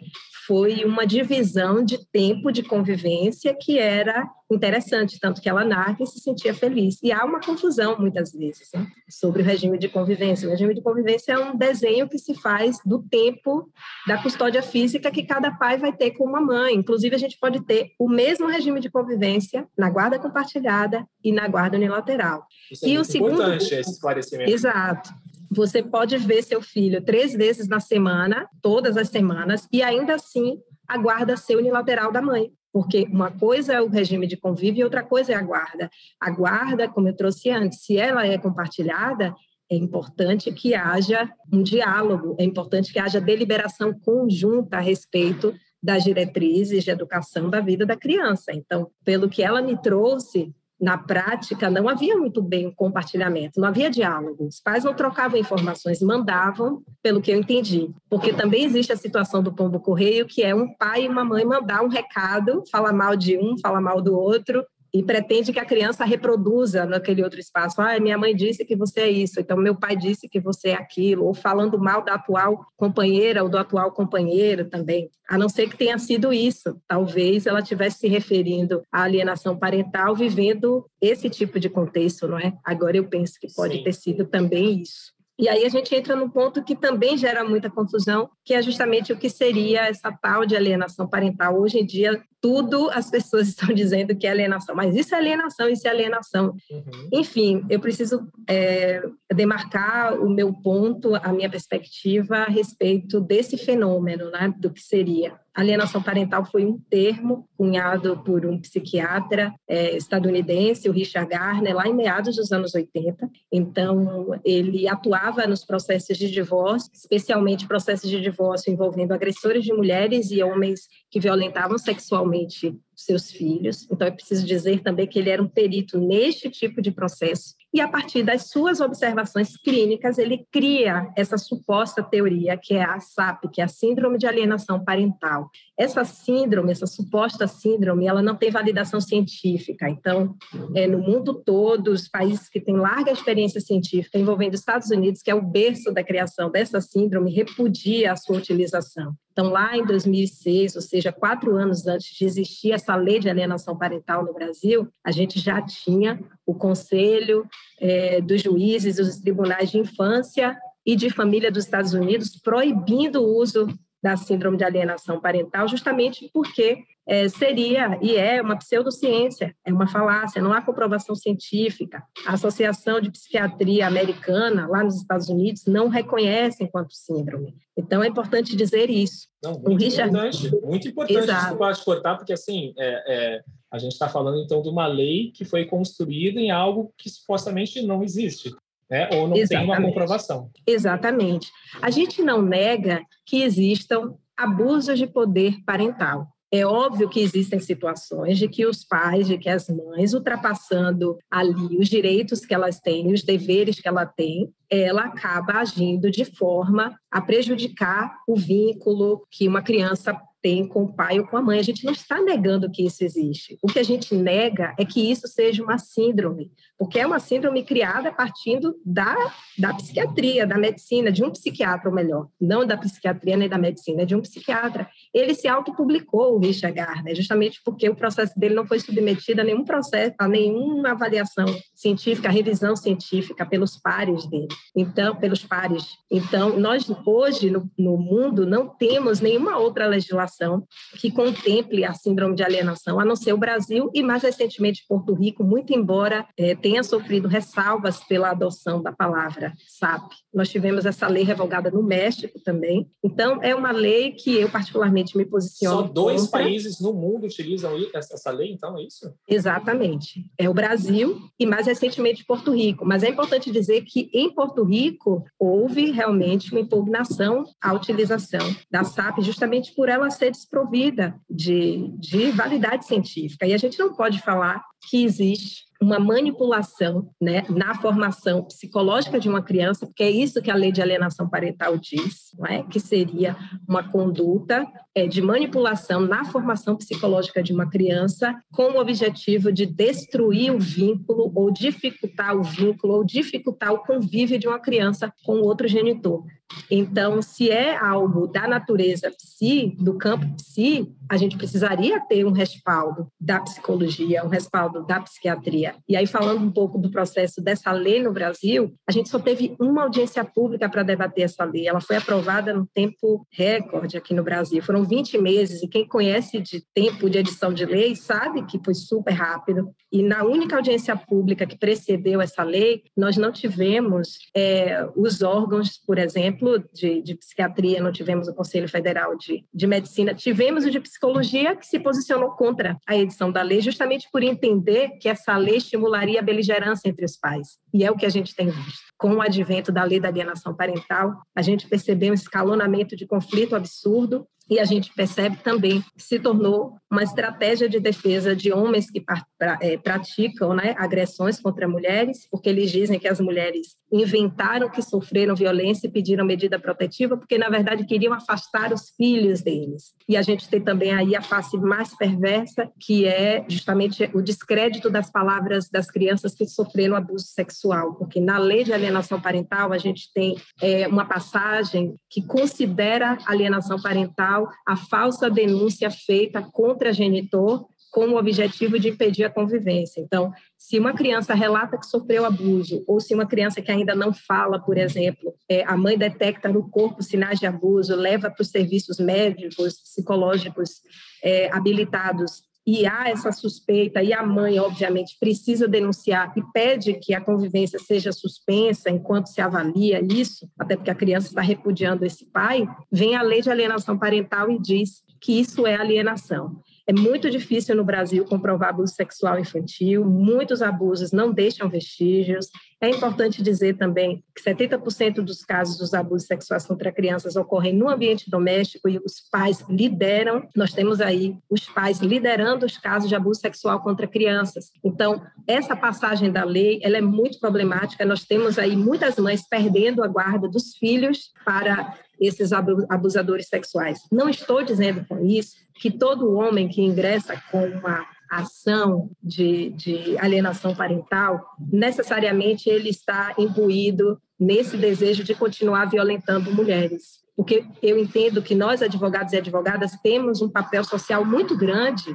foi uma divisão de tempo de convivência que era interessante, tanto que ela narra e se sentia feliz. E há uma confusão, muitas vezes, né, sobre o regime de convivência. O regime de convivência é um desenho que se faz do tempo da custódia física que cada pai vai ter com uma mãe. Inclusive, a gente pode ter o mesmo regime de convivência na guarda compartilhada e na guarda unilateral. Isso é e o segundo importante, esse esclarecimento. Exato você pode ver seu filho três vezes na semana, todas as semanas, e ainda assim a guarda ser unilateral da mãe. Porque uma coisa é o regime de convívio e outra coisa é a guarda. A guarda, como eu trouxe antes, se ela é compartilhada, é importante que haja um diálogo, é importante que haja deliberação conjunta a respeito das diretrizes de educação da vida da criança. Então, pelo que ela me trouxe, na prática, não havia muito bem um compartilhamento, não havia diálogo. Os pais não trocavam informações, mandavam, pelo que eu entendi. Porque também existe a situação do pombo correio, que é um pai e uma mãe mandar um recado, falar mal de um, falar mal do outro, e pretende que a criança reproduza naquele outro espaço. Ah, minha mãe disse que você é isso, então meu pai disse que você é aquilo, ou falando mal da atual companheira ou do atual companheiro também. A não ser que tenha sido isso. Talvez ela estivesse se referindo à alienação parental vivendo esse tipo de contexto, não é? Agora eu penso que pode Sim. ter sido também isso. E aí a gente entra num ponto que também gera muita confusão, que é justamente o que seria essa tal de alienação parental. Hoje em dia, tudo as pessoas estão dizendo que é alienação, mas isso é alienação, isso é alienação. Uhum. Enfim, eu preciso é, demarcar o meu ponto, a minha perspectiva a respeito desse fenômeno, né, do que seria. Alienação parental foi um termo cunhado por um psiquiatra é, estadunidense, o Richard Garner, lá em meados dos anos 80. Então, ele atuava nos processos de divórcio, especialmente processos de divórcio envolvendo agressores de mulheres e homens que violentavam sexualmente seus filhos. Então, é preciso dizer também que ele era um perito neste tipo de processo. E a partir das suas observações clínicas, ele cria essa suposta teoria, que é a SAP, que é a Síndrome de Alienação Parental. Essa síndrome, essa suposta síndrome, ela não tem validação científica. Então, é, no mundo todo, os países que têm larga experiência científica, envolvendo os Estados Unidos, que é o berço da criação dessa síndrome, repudia a sua utilização. Então, lá em 2006, ou seja, quatro anos antes de existir essa lei de alienação parental no Brasil, a gente já tinha o Conselho é, dos Juízes dos Tribunais de Infância e de Família dos Estados Unidos proibindo o uso da síndrome de alienação parental, justamente porque é, seria e é uma pseudociência, é uma falácia, não há comprovação científica. A Associação de Psiquiatria Americana, lá nos Estados Unidos, não reconhece enquanto síndrome. Então, é importante dizer isso. Não, muito o Richard... importante, muito importante Exato. isso cortar, porque assim, é, é, a gente está falando então de uma lei que foi construída em algo que supostamente não existe né? ou não Exatamente. tem uma comprovação. Exatamente. A gente não nega que existam abusos de poder parental. É óbvio que existem situações de que os pais, de que as mães, ultrapassando ali os direitos que elas têm, os deveres que ela tem, ela acaba agindo de forma a prejudicar o vínculo que uma criança tem com o pai ou com a mãe. A gente não está negando que isso existe. O que a gente nega é que isso seja uma síndrome, porque é uma síndrome criada partindo da, da psiquiatria, da medicina, de um psiquiatra, ou melhor, não da psiquiatria nem da medicina, de um psiquiatra. Ele se autopublicou, o Richard Gardner, justamente porque o processo dele não foi submetido a nenhum processo, a nenhuma avaliação científica, revisão científica pelos pares dele, então, pelos pares. Então, nós hoje no, no mundo não temos nenhuma outra legislação que contemple a síndrome de alienação, a não ser o Brasil e mais recentemente Porto Rico, muito embora é, tenha tenha sofrido ressalvas pela adoção da palavra SAP. Nós tivemos essa lei revogada no México também. Então, é uma lei que eu particularmente me posiciono. Só dois contra. países no mundo utilizam essa lei, então, é isso? Exatamente. É o Brasil e, mais recentemente, Porto Rico. Mas é importante dizer que, em Porto Rico, houve realmente uma impugnação à utilização da SAP, justamente por ela ser desprovida de, de validade científica. E a gente não pode falar que existe uma manipulação né, na formação psicológica de uma criança, porque é isso que a lei de alienação parental diz, é? que seria uma conduta é, de manipulação na formação psicológica de uma criança com o objetivo de destruir o vínculo ou dificultar o vínculo ou dificultar o convívio de uma criança com outro genitor. Então, se é algo da natureza psi, do campo psi, a gente precisaria ter um respaldo da psicologia, um respaldo da psiquiatria. E aí, falando um pouco do processo dessa lei no Brasil, a gente só teve uma audiência pública para debater essa lei. Ela foi aprovada no tempo recorde aqui no Brasil. Foram foram 20 meses, e quem conhece de tempo de edição de lei sabe que foi super rápido. E na única audiência pública que precedeu essa lei, nós não tivemos é, os órgãos, por exemplo, de, de, psiquiatria, não tivemos o Conselho Federal de, de Medicina, tivemos o de psicologia, que se posicionou contra a edição da lei, justamente por entender que essa lei estimularia a beligerância entre os pais. E é o que a gente tem visto. Com o advento da lei da alienação parental, a gente percebeu um escalonamento de conflito absurdo e a gente percebe também que se tornou uma estratégia de defesa de homens que é, praticam né, agressões contra mulheres, porque eles dizem que as mulheres inventaram que sofreram violência e pediram medida protetiva, porque na verdade queriam afastar os filhos deles. E a gente tem também aí a face mais perversa, que é justamente o descrédito das palavras das crianças que sofreram abuso sexual, porque na lei de alienação parental a gente tem é, uma passagem que considera alienação parental a falsa denúncia feita contra genitor com o objetivo de impedir a convivência. Então, se uma criança relata que sofreu abuso, ou se uma criança que ainda não fala, por exemplo, é, a mãe detecta no corpo sinais de abuso, leva para os serviços médicos, psicológicos é, habilitados e há essa suspeita, e a mãe, obviamente, precisa denunciar e pede que a convivência seja suspensa enquanto se avalia isso, até porque a criança está repudiando esse pai, vem a lei de alienação parental e diz que isso é alienação. É muito difícil no Brasil comprovar abuso sexual infantil, muitos abusos não deixam vestígios. É importante dizer também que 70% dos casos dos abusos sexuais contra crianças ocorrem no ambiente doméstico e os pais lideram. Nós temos aí os pais liderando os casos de abuso sexual contra crianças. Então, essa passagem da lei, ela é muito problemática. Nós temos aí muitas mães perdendo a guarda dos filhos para esses abusadores sexuais. Não estou dizendo com isso que todo homem que ingressa com uma ação de, de alienação parental, necessariamente ele está imbuído nesse desejo de continuar violentando mulheres. Porque eu entendo que nós, advogados e advogadas, temos um papel social muito grande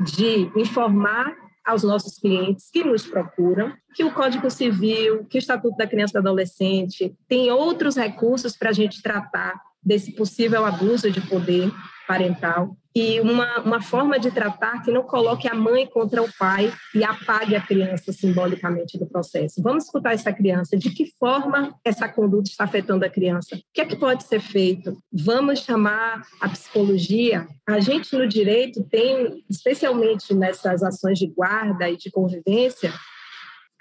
de informar aos nossos clientes que nos procuram, que o Código Civil, que o Estatuto da Criança e do Adolescente tem outros recursos para a gente tratar desse possível abuso de poder parental e uma, uma forma de tratar que não coloque a mãe contra o pai e apague a criança simbolicamente do processo. Vamos escutar essa criança, de que forma essa conduta está afetando a criança? O que é que pode ser feito? Vamos chamar a psicologia. A gente no direito tem, especialmente nessas ações de guarda e de convivência,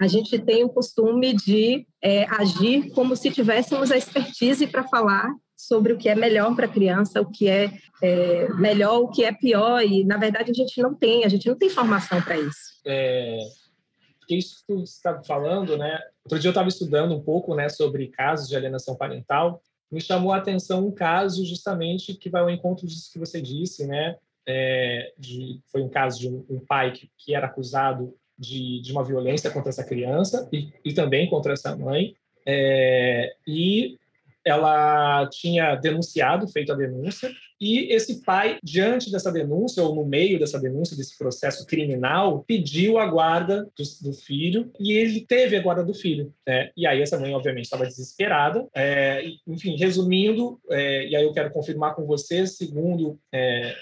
a gente tem o costume de é, agir como se tivéssemos a expertise para falar sobre o que é melhor para a criança, o que é, é, melhor, o que é pior, e na verdade a gente não tem, a gente não tem formação para isso. É, isso que você está falando, né? Outro dia eu estava estudando um pouco, né, sobre casos de alienação parental, me chamou a atenção um caso justamente que vai ao encontro disso que você disse, né? É, de, foi um caso de um, um pai que, que, era acusado de, de, uma violência contra essa criança e, e também contra essa mãe. É, e ela tinha denunciado, feito a denúncia, e esse pai, diante dessa denúncia, ou no meio dessa denúncia, desse processo criminal, pediu a guarda do, do filho e ele teve a guarda do filho. Né? E aí essa mãe, obviamente, estava desesperada. É, enfim, resumindo, é, e aí eu quero confirmar com você, segundo é,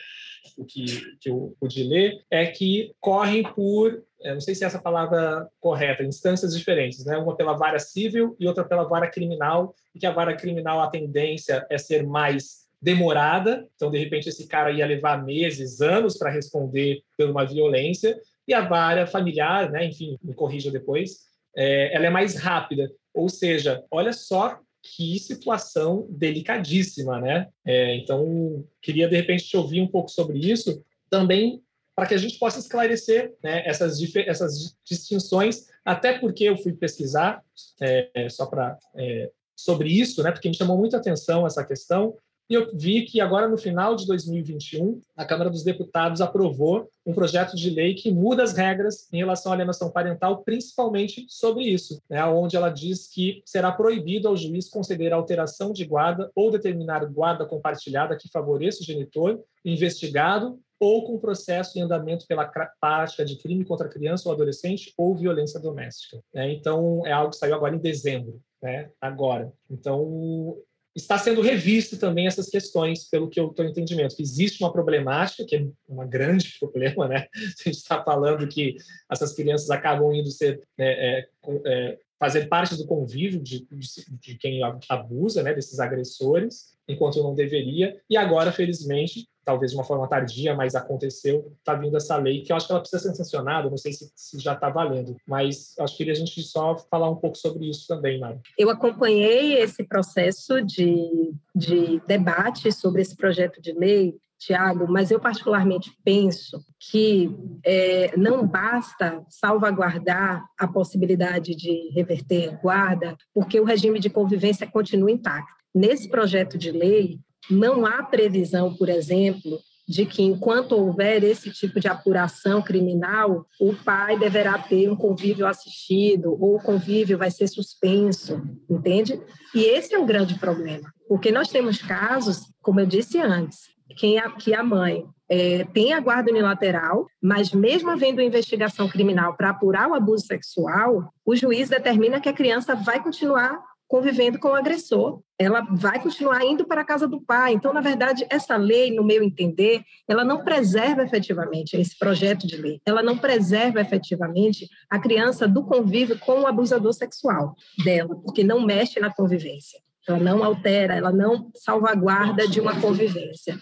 o que, que eu pude ler, é que correm por não sei se é essa palavra correta, instâncias diferentes, né? Uma pela vara civil e outra pela vara criminal, e que a vara criminal a tendência é ser mais demorada, então de repente esse cara ia levar meses, anos para responder por uma violência, e a vara familiar, né? Enfim, me corrija depois, é, ela é mais rápida. Ou seja, olha só que situação delicadíssima, né? É, então, queria de repente te ouvir um pouco sobre isso, também para que a gente possa esclarecer né, essas, essas distinções, até porque eu fui pesquisar é, só para é, sobre isso, né, porque me chamou muita atenção essa questão, e eu vi que agora, no final de 2021, a Câmara dos Deputados aprovou um projeto de lei que muda as regras em relação à alienação parental, principalmente sobre isso, né, onde ela diz que será proibido ao juiz conceder alteração de guarda ou determinar guarda compartilhada que favoreça o genitor investigado ou com processo em andamento pela prática de crime contra criança ou adolescente ou violência doméstica. Né? Então, é algo que saiu agora em dezembro, né? agora. Então, está sendo revisto também essas questões, pelo que eu estou entendimento, existe uma problemática, que é um grande problema, né? A gente está falando que essas crianças acabam indo ser é, é, é, fazer parte do convívio de, de, de, quem abusa, né, desses agressores, enquanto não deveria. E agora, felizmente, talvez de uma forma tardia, mas aconteceu, está vindo essa lei, que eu acho que ela precisa ser sancionada, não sei se, se já está valendo, mas acho que a gente só falar um pouco sobre isso também, Mari. Eu acompanhei esse processo de, de debate sobre esse projeto de lei, Tiago, mas eu particularmente penso que é, não basta salvaguardar a possibilidade de reverter guarda, porque o regime de convivência continua intacto. Nesse projeto de lei, não há previsão, por exemplo, de que enquanto houver esse tipo de apuração criminal, o pai deverá ter um convívio assistido ou o convívio vai ser suspenso, entende? E esse é um grande problema, porque nós temos casos, como eu disse antes, que a, que a mãe é, tem a guarda unilateral, mas mesmo havendo investigação criminal para apurar o abuso sexual, o juiz determina que a criança vai continuar convivendo com o agressor, ela vai continuar indo para a casa do pai. Então, na verdade, essa lei, no meu entender, ela não preserva efetivamente esse projeto de lei, ela não preserva efetivamente a criança do convívio com o abusador sexual dela, porque não mexe na convivência. Ela não altera, ela não salvaguarda de uma convivência.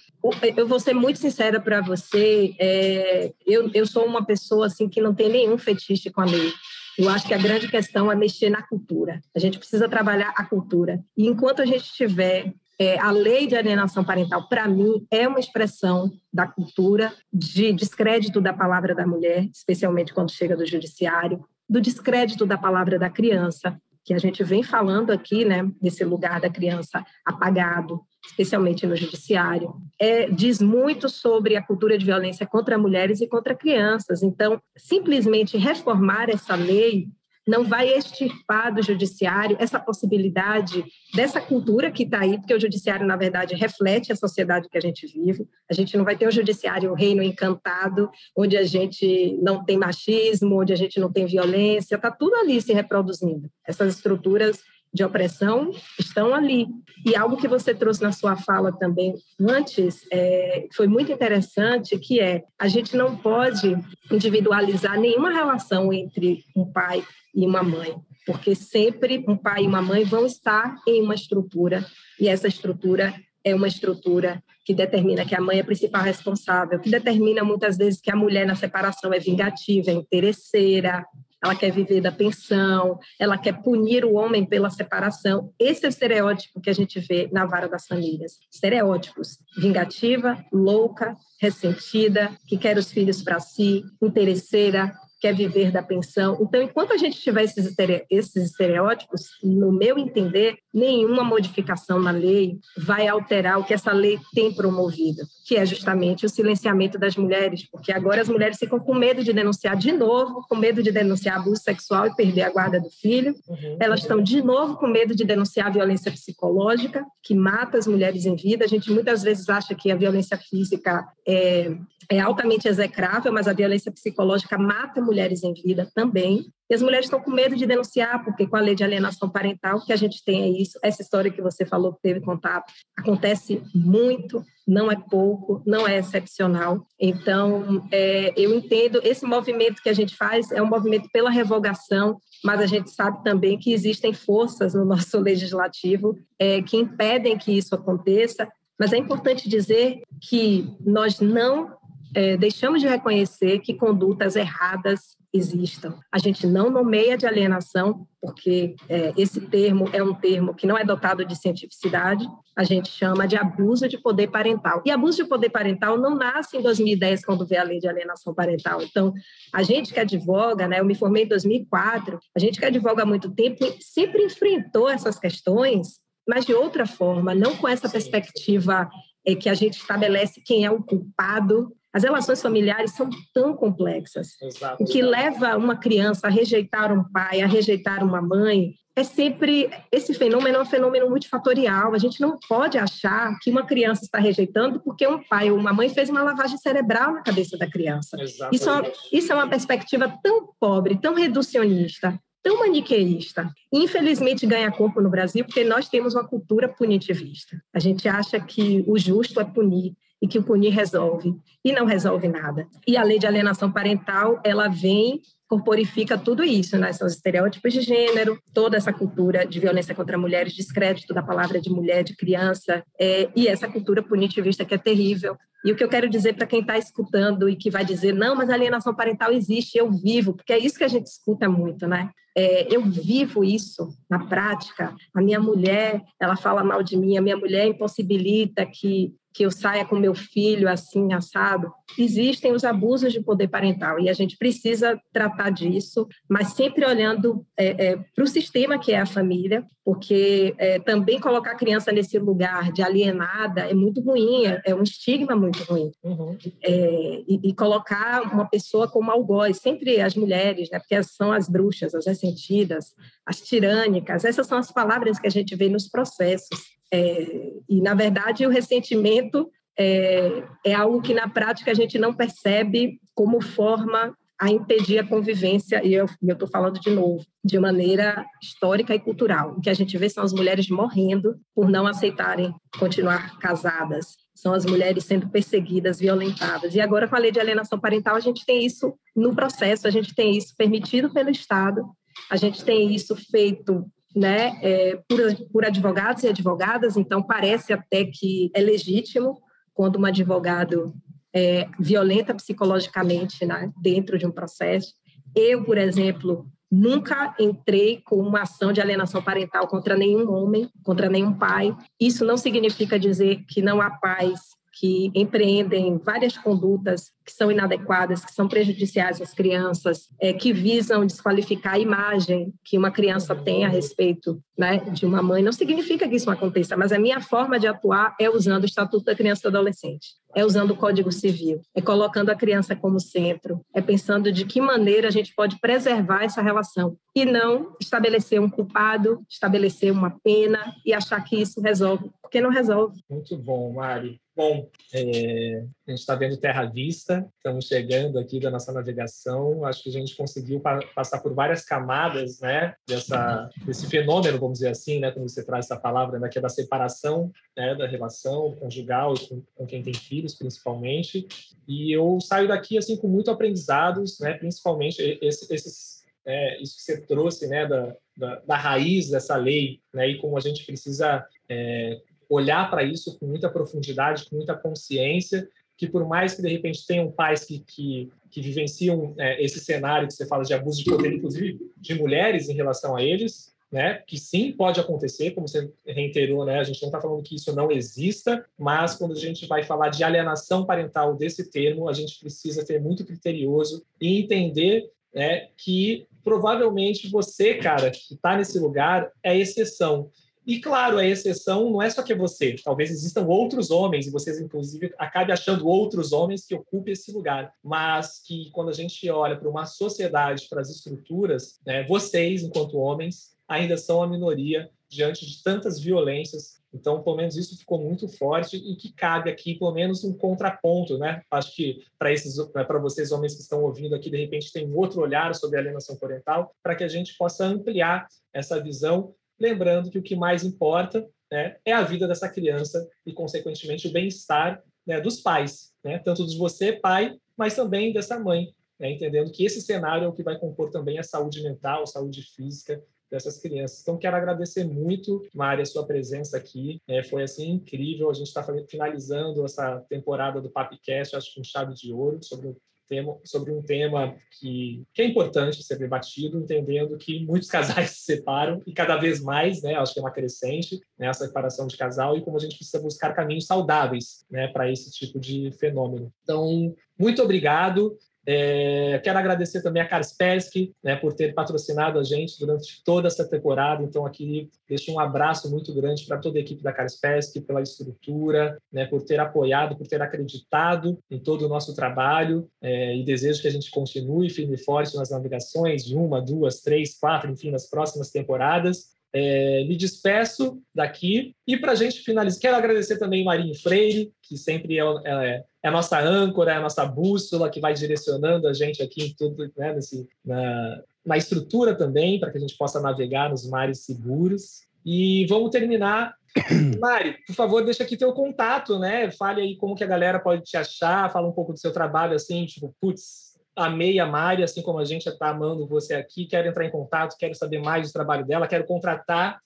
Eu vou ser muito sincera para você, é, eu, eu sou uma pessoa assim que não tem nenhum fetiche com a lei. Eu acho que a grande questão é mexer na cultura. A gente precisa trabalhar a cultura. E enquanto a gente tiver é, a lei de alienação parental, para mim, é uma expressão da cultura, de descrédito da palavra da mulher, especialmente quando chega do judiciário, do descrédito da palavra da criança, que a gente vem falando aqui, né, desse lugar da criança apagado, especialmente no judiciário, é, diz muito sobre a cultura de violência contra mulheres e contra crianças. Então, simplesmente reformar essa lei não vai extirpar do judiciário essa possibilidade dessa cultura que está aí, porque o judiciário, na verdade, reflete a sociedade que a gente vive. A gente não vai ter o judiciário, o reino encantado, onde a gente não tem machismo, onde a gente não tem violência, está tudo ali se reproduzindo. Essas estruturas de opressão estão ali. E algo que você trouxe na sua fala também antes é, foi muito interessante, que é a gente não pode individualizar nenhuma relação entre um pai e uma mãe, porque sempre um pai e uma mãe vão estar em uma estrutura, e essa estrutura é uma estrutura que determina que a mãe é a principal responsável, que determina muitas vezes que a mulher na separação é vingativa, é interesseira, ela quer viver da pensão, ela quer punir o homem pela separação. Esse é o estereótipo que a gente vê na vara das famílias. Estereótipos: vingativa, louca, ressentida, que quer os filhos para si, interesseira, quer viver da pensão. Então, enquanto a gente tiver esses, estereótipos, no meu entender, nenhuma modificação na lei vai alterar o que essa lei tem promovido, que é justamente o silenciamento das mulheres, porque agora as mulheres ficam com medo de denunciar de novo, com medo de denunciar abuso sexual e perder a guarda do filho. Uhum. Elas estão de novo com medo de denunciar a violência psicológica, que mata as mulheres em vida. A gente muitas vezes acha que a violência física é, é altamente execrável, mas a violência psicológica mata mulheres em vida também. E as mulheres estão com medo de denunciar, porque com a lei de alienação parental que a gente tem é isso. Essa história que você falou que teve contato acontece muito, não é pouco, não é excepcional. Então, é, eu entendo esse movimento que a gente faz é um movimento pela revogação, mas a gente sabe também que existem forças no nosso legislativo é, que impedem que isso aconteça. Mas é importante dizer que nós não é, deixamos de reconhecer que condutas erradas existam. A gente não nomeia de alienação, porque é, esse termo é um termo que não é dotado de cientificidade, a gente chama de abuso de poder parental. E abuso de poder parental não nasce em 2010, quando veio a lei de alienação parental. Então, a gente que advoga, né, eu me formei em 2004, a gente que advoga há muito tempo sempre enfrentou essas questões, mas de outra forma, não com essa perspectiva é, que a gente estabelece quem é o culpado as relações familiares são tão complexas. Exato. O que leva uma criança a rejeitar um pai, a rejeitar uma mãe, é sempre esse fenômeno é um fenômeno multifatorial. A gente não pode achar que uma criança está rejeitando porque um pai ou uma mãe fez uma lavagem cerebral na cabeça da criança. Isso é, isso é uma perspectiva tão pobre, tão reducionista, tão maniqueísta. Infelizmente ganha corpo no Brasil porque nós temos uma cultura punitivista. A gente acha que o justo é punir e que o punir resolve e não resolve nada. E a lei de alienação parental, ela vem corporifica tudo isso, né? São os estereótipos de gênero, toda essa cultura de violência contra mulheres, descrédito da palavra de mulher, de criança, é, e essa cultura punitivista que é terrível. E o que eu quero dizer para quem está escutando e que vai dizer, não, mas a alienação parental existe, eu vivo, porque é isso que a gente escuta muito, né? É, eu vivo isso na prática. A minha mulher, ela fala mal de mim, a minha mulher impossibilita que que eu saia com meu filho assim, assado. Existem os abusos de poder parental e a gente precisa tratar disso, mas sempre olhando é, é, para o sistema que é a família, porque é, também colocar a criança nesse lugar de alienada é muito ruim, é, é um estigma muito ruim. Uhum. É, e, e, colocar uma pessoa como algoz, sempre as mulheres, né, porque são as bruxas, as ressentidas, as tirânicas, essas são as palavras que a gente vê nos processos. É, e, na verdade, o ressentimento é, é algo que na prática a gente não percebe como forma a impedir a convivência, e eu estou falando de novo, de maneira histórica e cultural. O que a gente vê são as mulheres morrendo por não aceitarem continuar casadas, são as mulheres sendo perseguidas, violentadas. E agora, com a lei de alienação parental, a gente tem isso no processo, a gente tem isso permitido pelo Estado, a gente tem isso feito né, é, por, por advogados e advogadas, então parece até que é legítimo quando um advogado é, violenta psicologicamente né, dentro de um processo. Eu, por exemplo, nunca entrei com uma ação de alienação parental contra nenhum homem, contra nenhum pai. Isso não significa dizer que não há pais que empreendem várias condutas que são inadequadas, que são prejudiciais às crianças, é, que visam desqualificar a imagem que uma criança tem a respeito né, de uma mãe. Não significa que isso não aconteça, mas a minha forma de atuar é usando o Estatuto da Criança e do Adolescente, é usando o Código Civil, é colocando a criança como centro, é pensando de que maneira a gente pode preservar essa relação e não estabelecer um culpado, estabelecer uma pena e achar que isso resolve, porque não resolve. Muito bom, Mari. Bom, é, a gente está vendo Terra Vista, estamos chegando aqui da nossa navegação. Acho que a gente conseguiu pa passar por várias camadas, né, dessa, desse fenômeno, vamos dizer assim, né, quando você traz essa palavra, né, que é da separação, né, da relação conjugal com, com quem tem filhos, principalmente. E eu saio daqui assim com muito aprendizados, né, principalmente esse, esses é, isso que você trouxe, né, da, da, da, raiz dessa lei, né, e como a gente precisa é, olhar para isso com muita profundidade, com muita consciência, que por mais que de repente tenham pais que, que, que vivenciam é, esse cenário que você fala de abuso de poder, inclusive de mulheres em relação a eles, né, que sim pode acontecer, como você reiterou, né, a gente não está falando que isso não exista, mas quando a gente vai falar de alienação parental desse termo, a gente precisa ser muito criterioso e entender né, que provavelmente você, cara, que está nesse lugar, é exceção. E claro, a exceção não é só que é você, talvez existam outros homens, e vocês, inclusive, acabem achando outros homens que ocupem esse lugar, mas que quando a gente olha para uma sociedade, para as estruturas, né, vocês, enquanto homens, ainda são a minoria diante de tantas violências. Então, pelo menos isso ficou muito forte e que cabe aqui, pelo menos, um contraponto, né? Acho que para esses, para vocês homens que estão ouvindo aqui, de repente tem um outro olhar sobre a alienação parental, para que a gente possa ampliar essa visão lembrando que o que mais importa né, é a vida dessa criança e, consequentemente, o bem-estar né, dos pais, né, tanto de você, pai, mas também dessa mãe, né, entendendo que esse cenário é o que vai compor também a saúde mental, a saúde física dessas crianças. Então, quero agradecer muito, Mari, a sua presença aqui. É, foi, assim, incrível. A gente está finalizando essa temporada do Papcast, acho que com chave de ouro, sobre tema, sobre um tema que, que é importante ser debatido, entendendo que muitos casais se separam e cada vez mais, né, acho que é uma crescente, né, essa separação de casal e como a gente precisa buscar caminhos saudáveis, né, para esse tipo de fenômeno. Então, muito obrigado. É, quero agradecer também a Kaspersky né, por ter patrocinado a gente durante toda essa temporada. Então, aqui deixo um abraço muito grande para toda a equipe da Kaspersky pela estrutura, né, por ter apoiado, por ter acreditado em todo o nosso trabalho. É, e desejo que a gente continue firme e forte nas navegações de uma, duas, três, quatro, enfim, nas próximas temporadas. É, me despeço daqui e para a gente finalizar, quero agradecer também Marinho Freire, que sempre é, é, é, a nossa âncora, é a nossa bússola, que vai direcionando a gente aqui em tudo, né, nesse, na, na estrutura também, para que a gente possa navegar nos mares seguros. E vamos terminar. Mari, por favor, deixa aqui teu contato, né? Fale aí como que a galera pode te achar, fala um pouco do seu trabalho, assim, tipo, putz, amei a Mari, assim como a gente está amando você aqui, quero entrar em contato, quero saber mais do trabalho dela, quero contratar.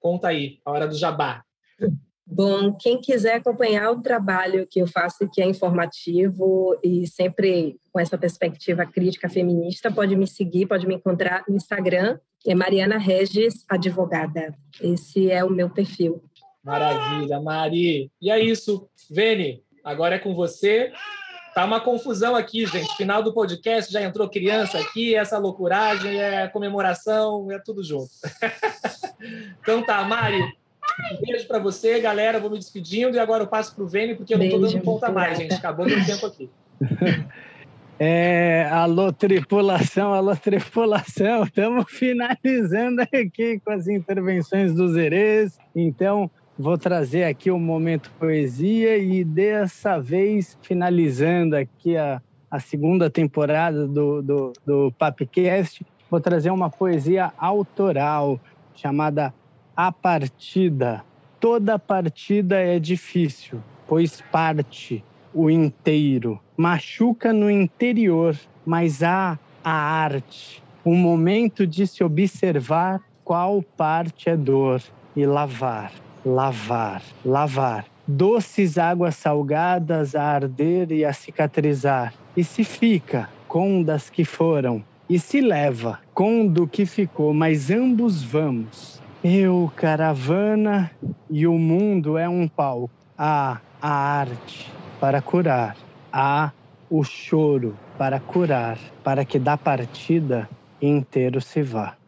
Conta aí, a hora do jabá. Bom, quem quiser acompanhar o trabalho que eu faço, que é informativo e sempre com essa perspectiva crítica feminista, pode me seguir, pode me encontrar no Instagram, é Mariana Regis Advogada. Esse é o meu perfil. Maravilha, Mari. E é isso. Vene, agora é com você. Tá uma confusão aqui, gente. Final do podcast já entrou criança aqui, essa loucuragem, é comemoração, é tudo junto. então tá, Mari. Um beijo para você, galera. Vou me despedindo e agora eu passo para o Vênio, porque eu não estou dando conta mais, gente. Acabou meu tempo aqui. É, alô, tripulação, alô, tripulação. Estamos finalizando aqui com as intervenções dos Erês. Então, vou trazer aqui o momento poesia e dessa vez finalizando aqui a, a segunda temporada do, do, do Papcast, vou trazer uma poesia autoral chamada A Partida. Toda partida é difícil, pois parte o inteiro. Machuca no interior, mas há a arte, o momento de se observar qual parte é dor e lavar, lavar, lavar. Doces águas salgadas a arder e a cicatrizar. E se fica com das que foram, e se leva com do que ficou, mas ambos vamos. Eu, caravana, e o mundo é um palco. Há a arte para curar, há o choro para curar, para que da partida inteiro se vá.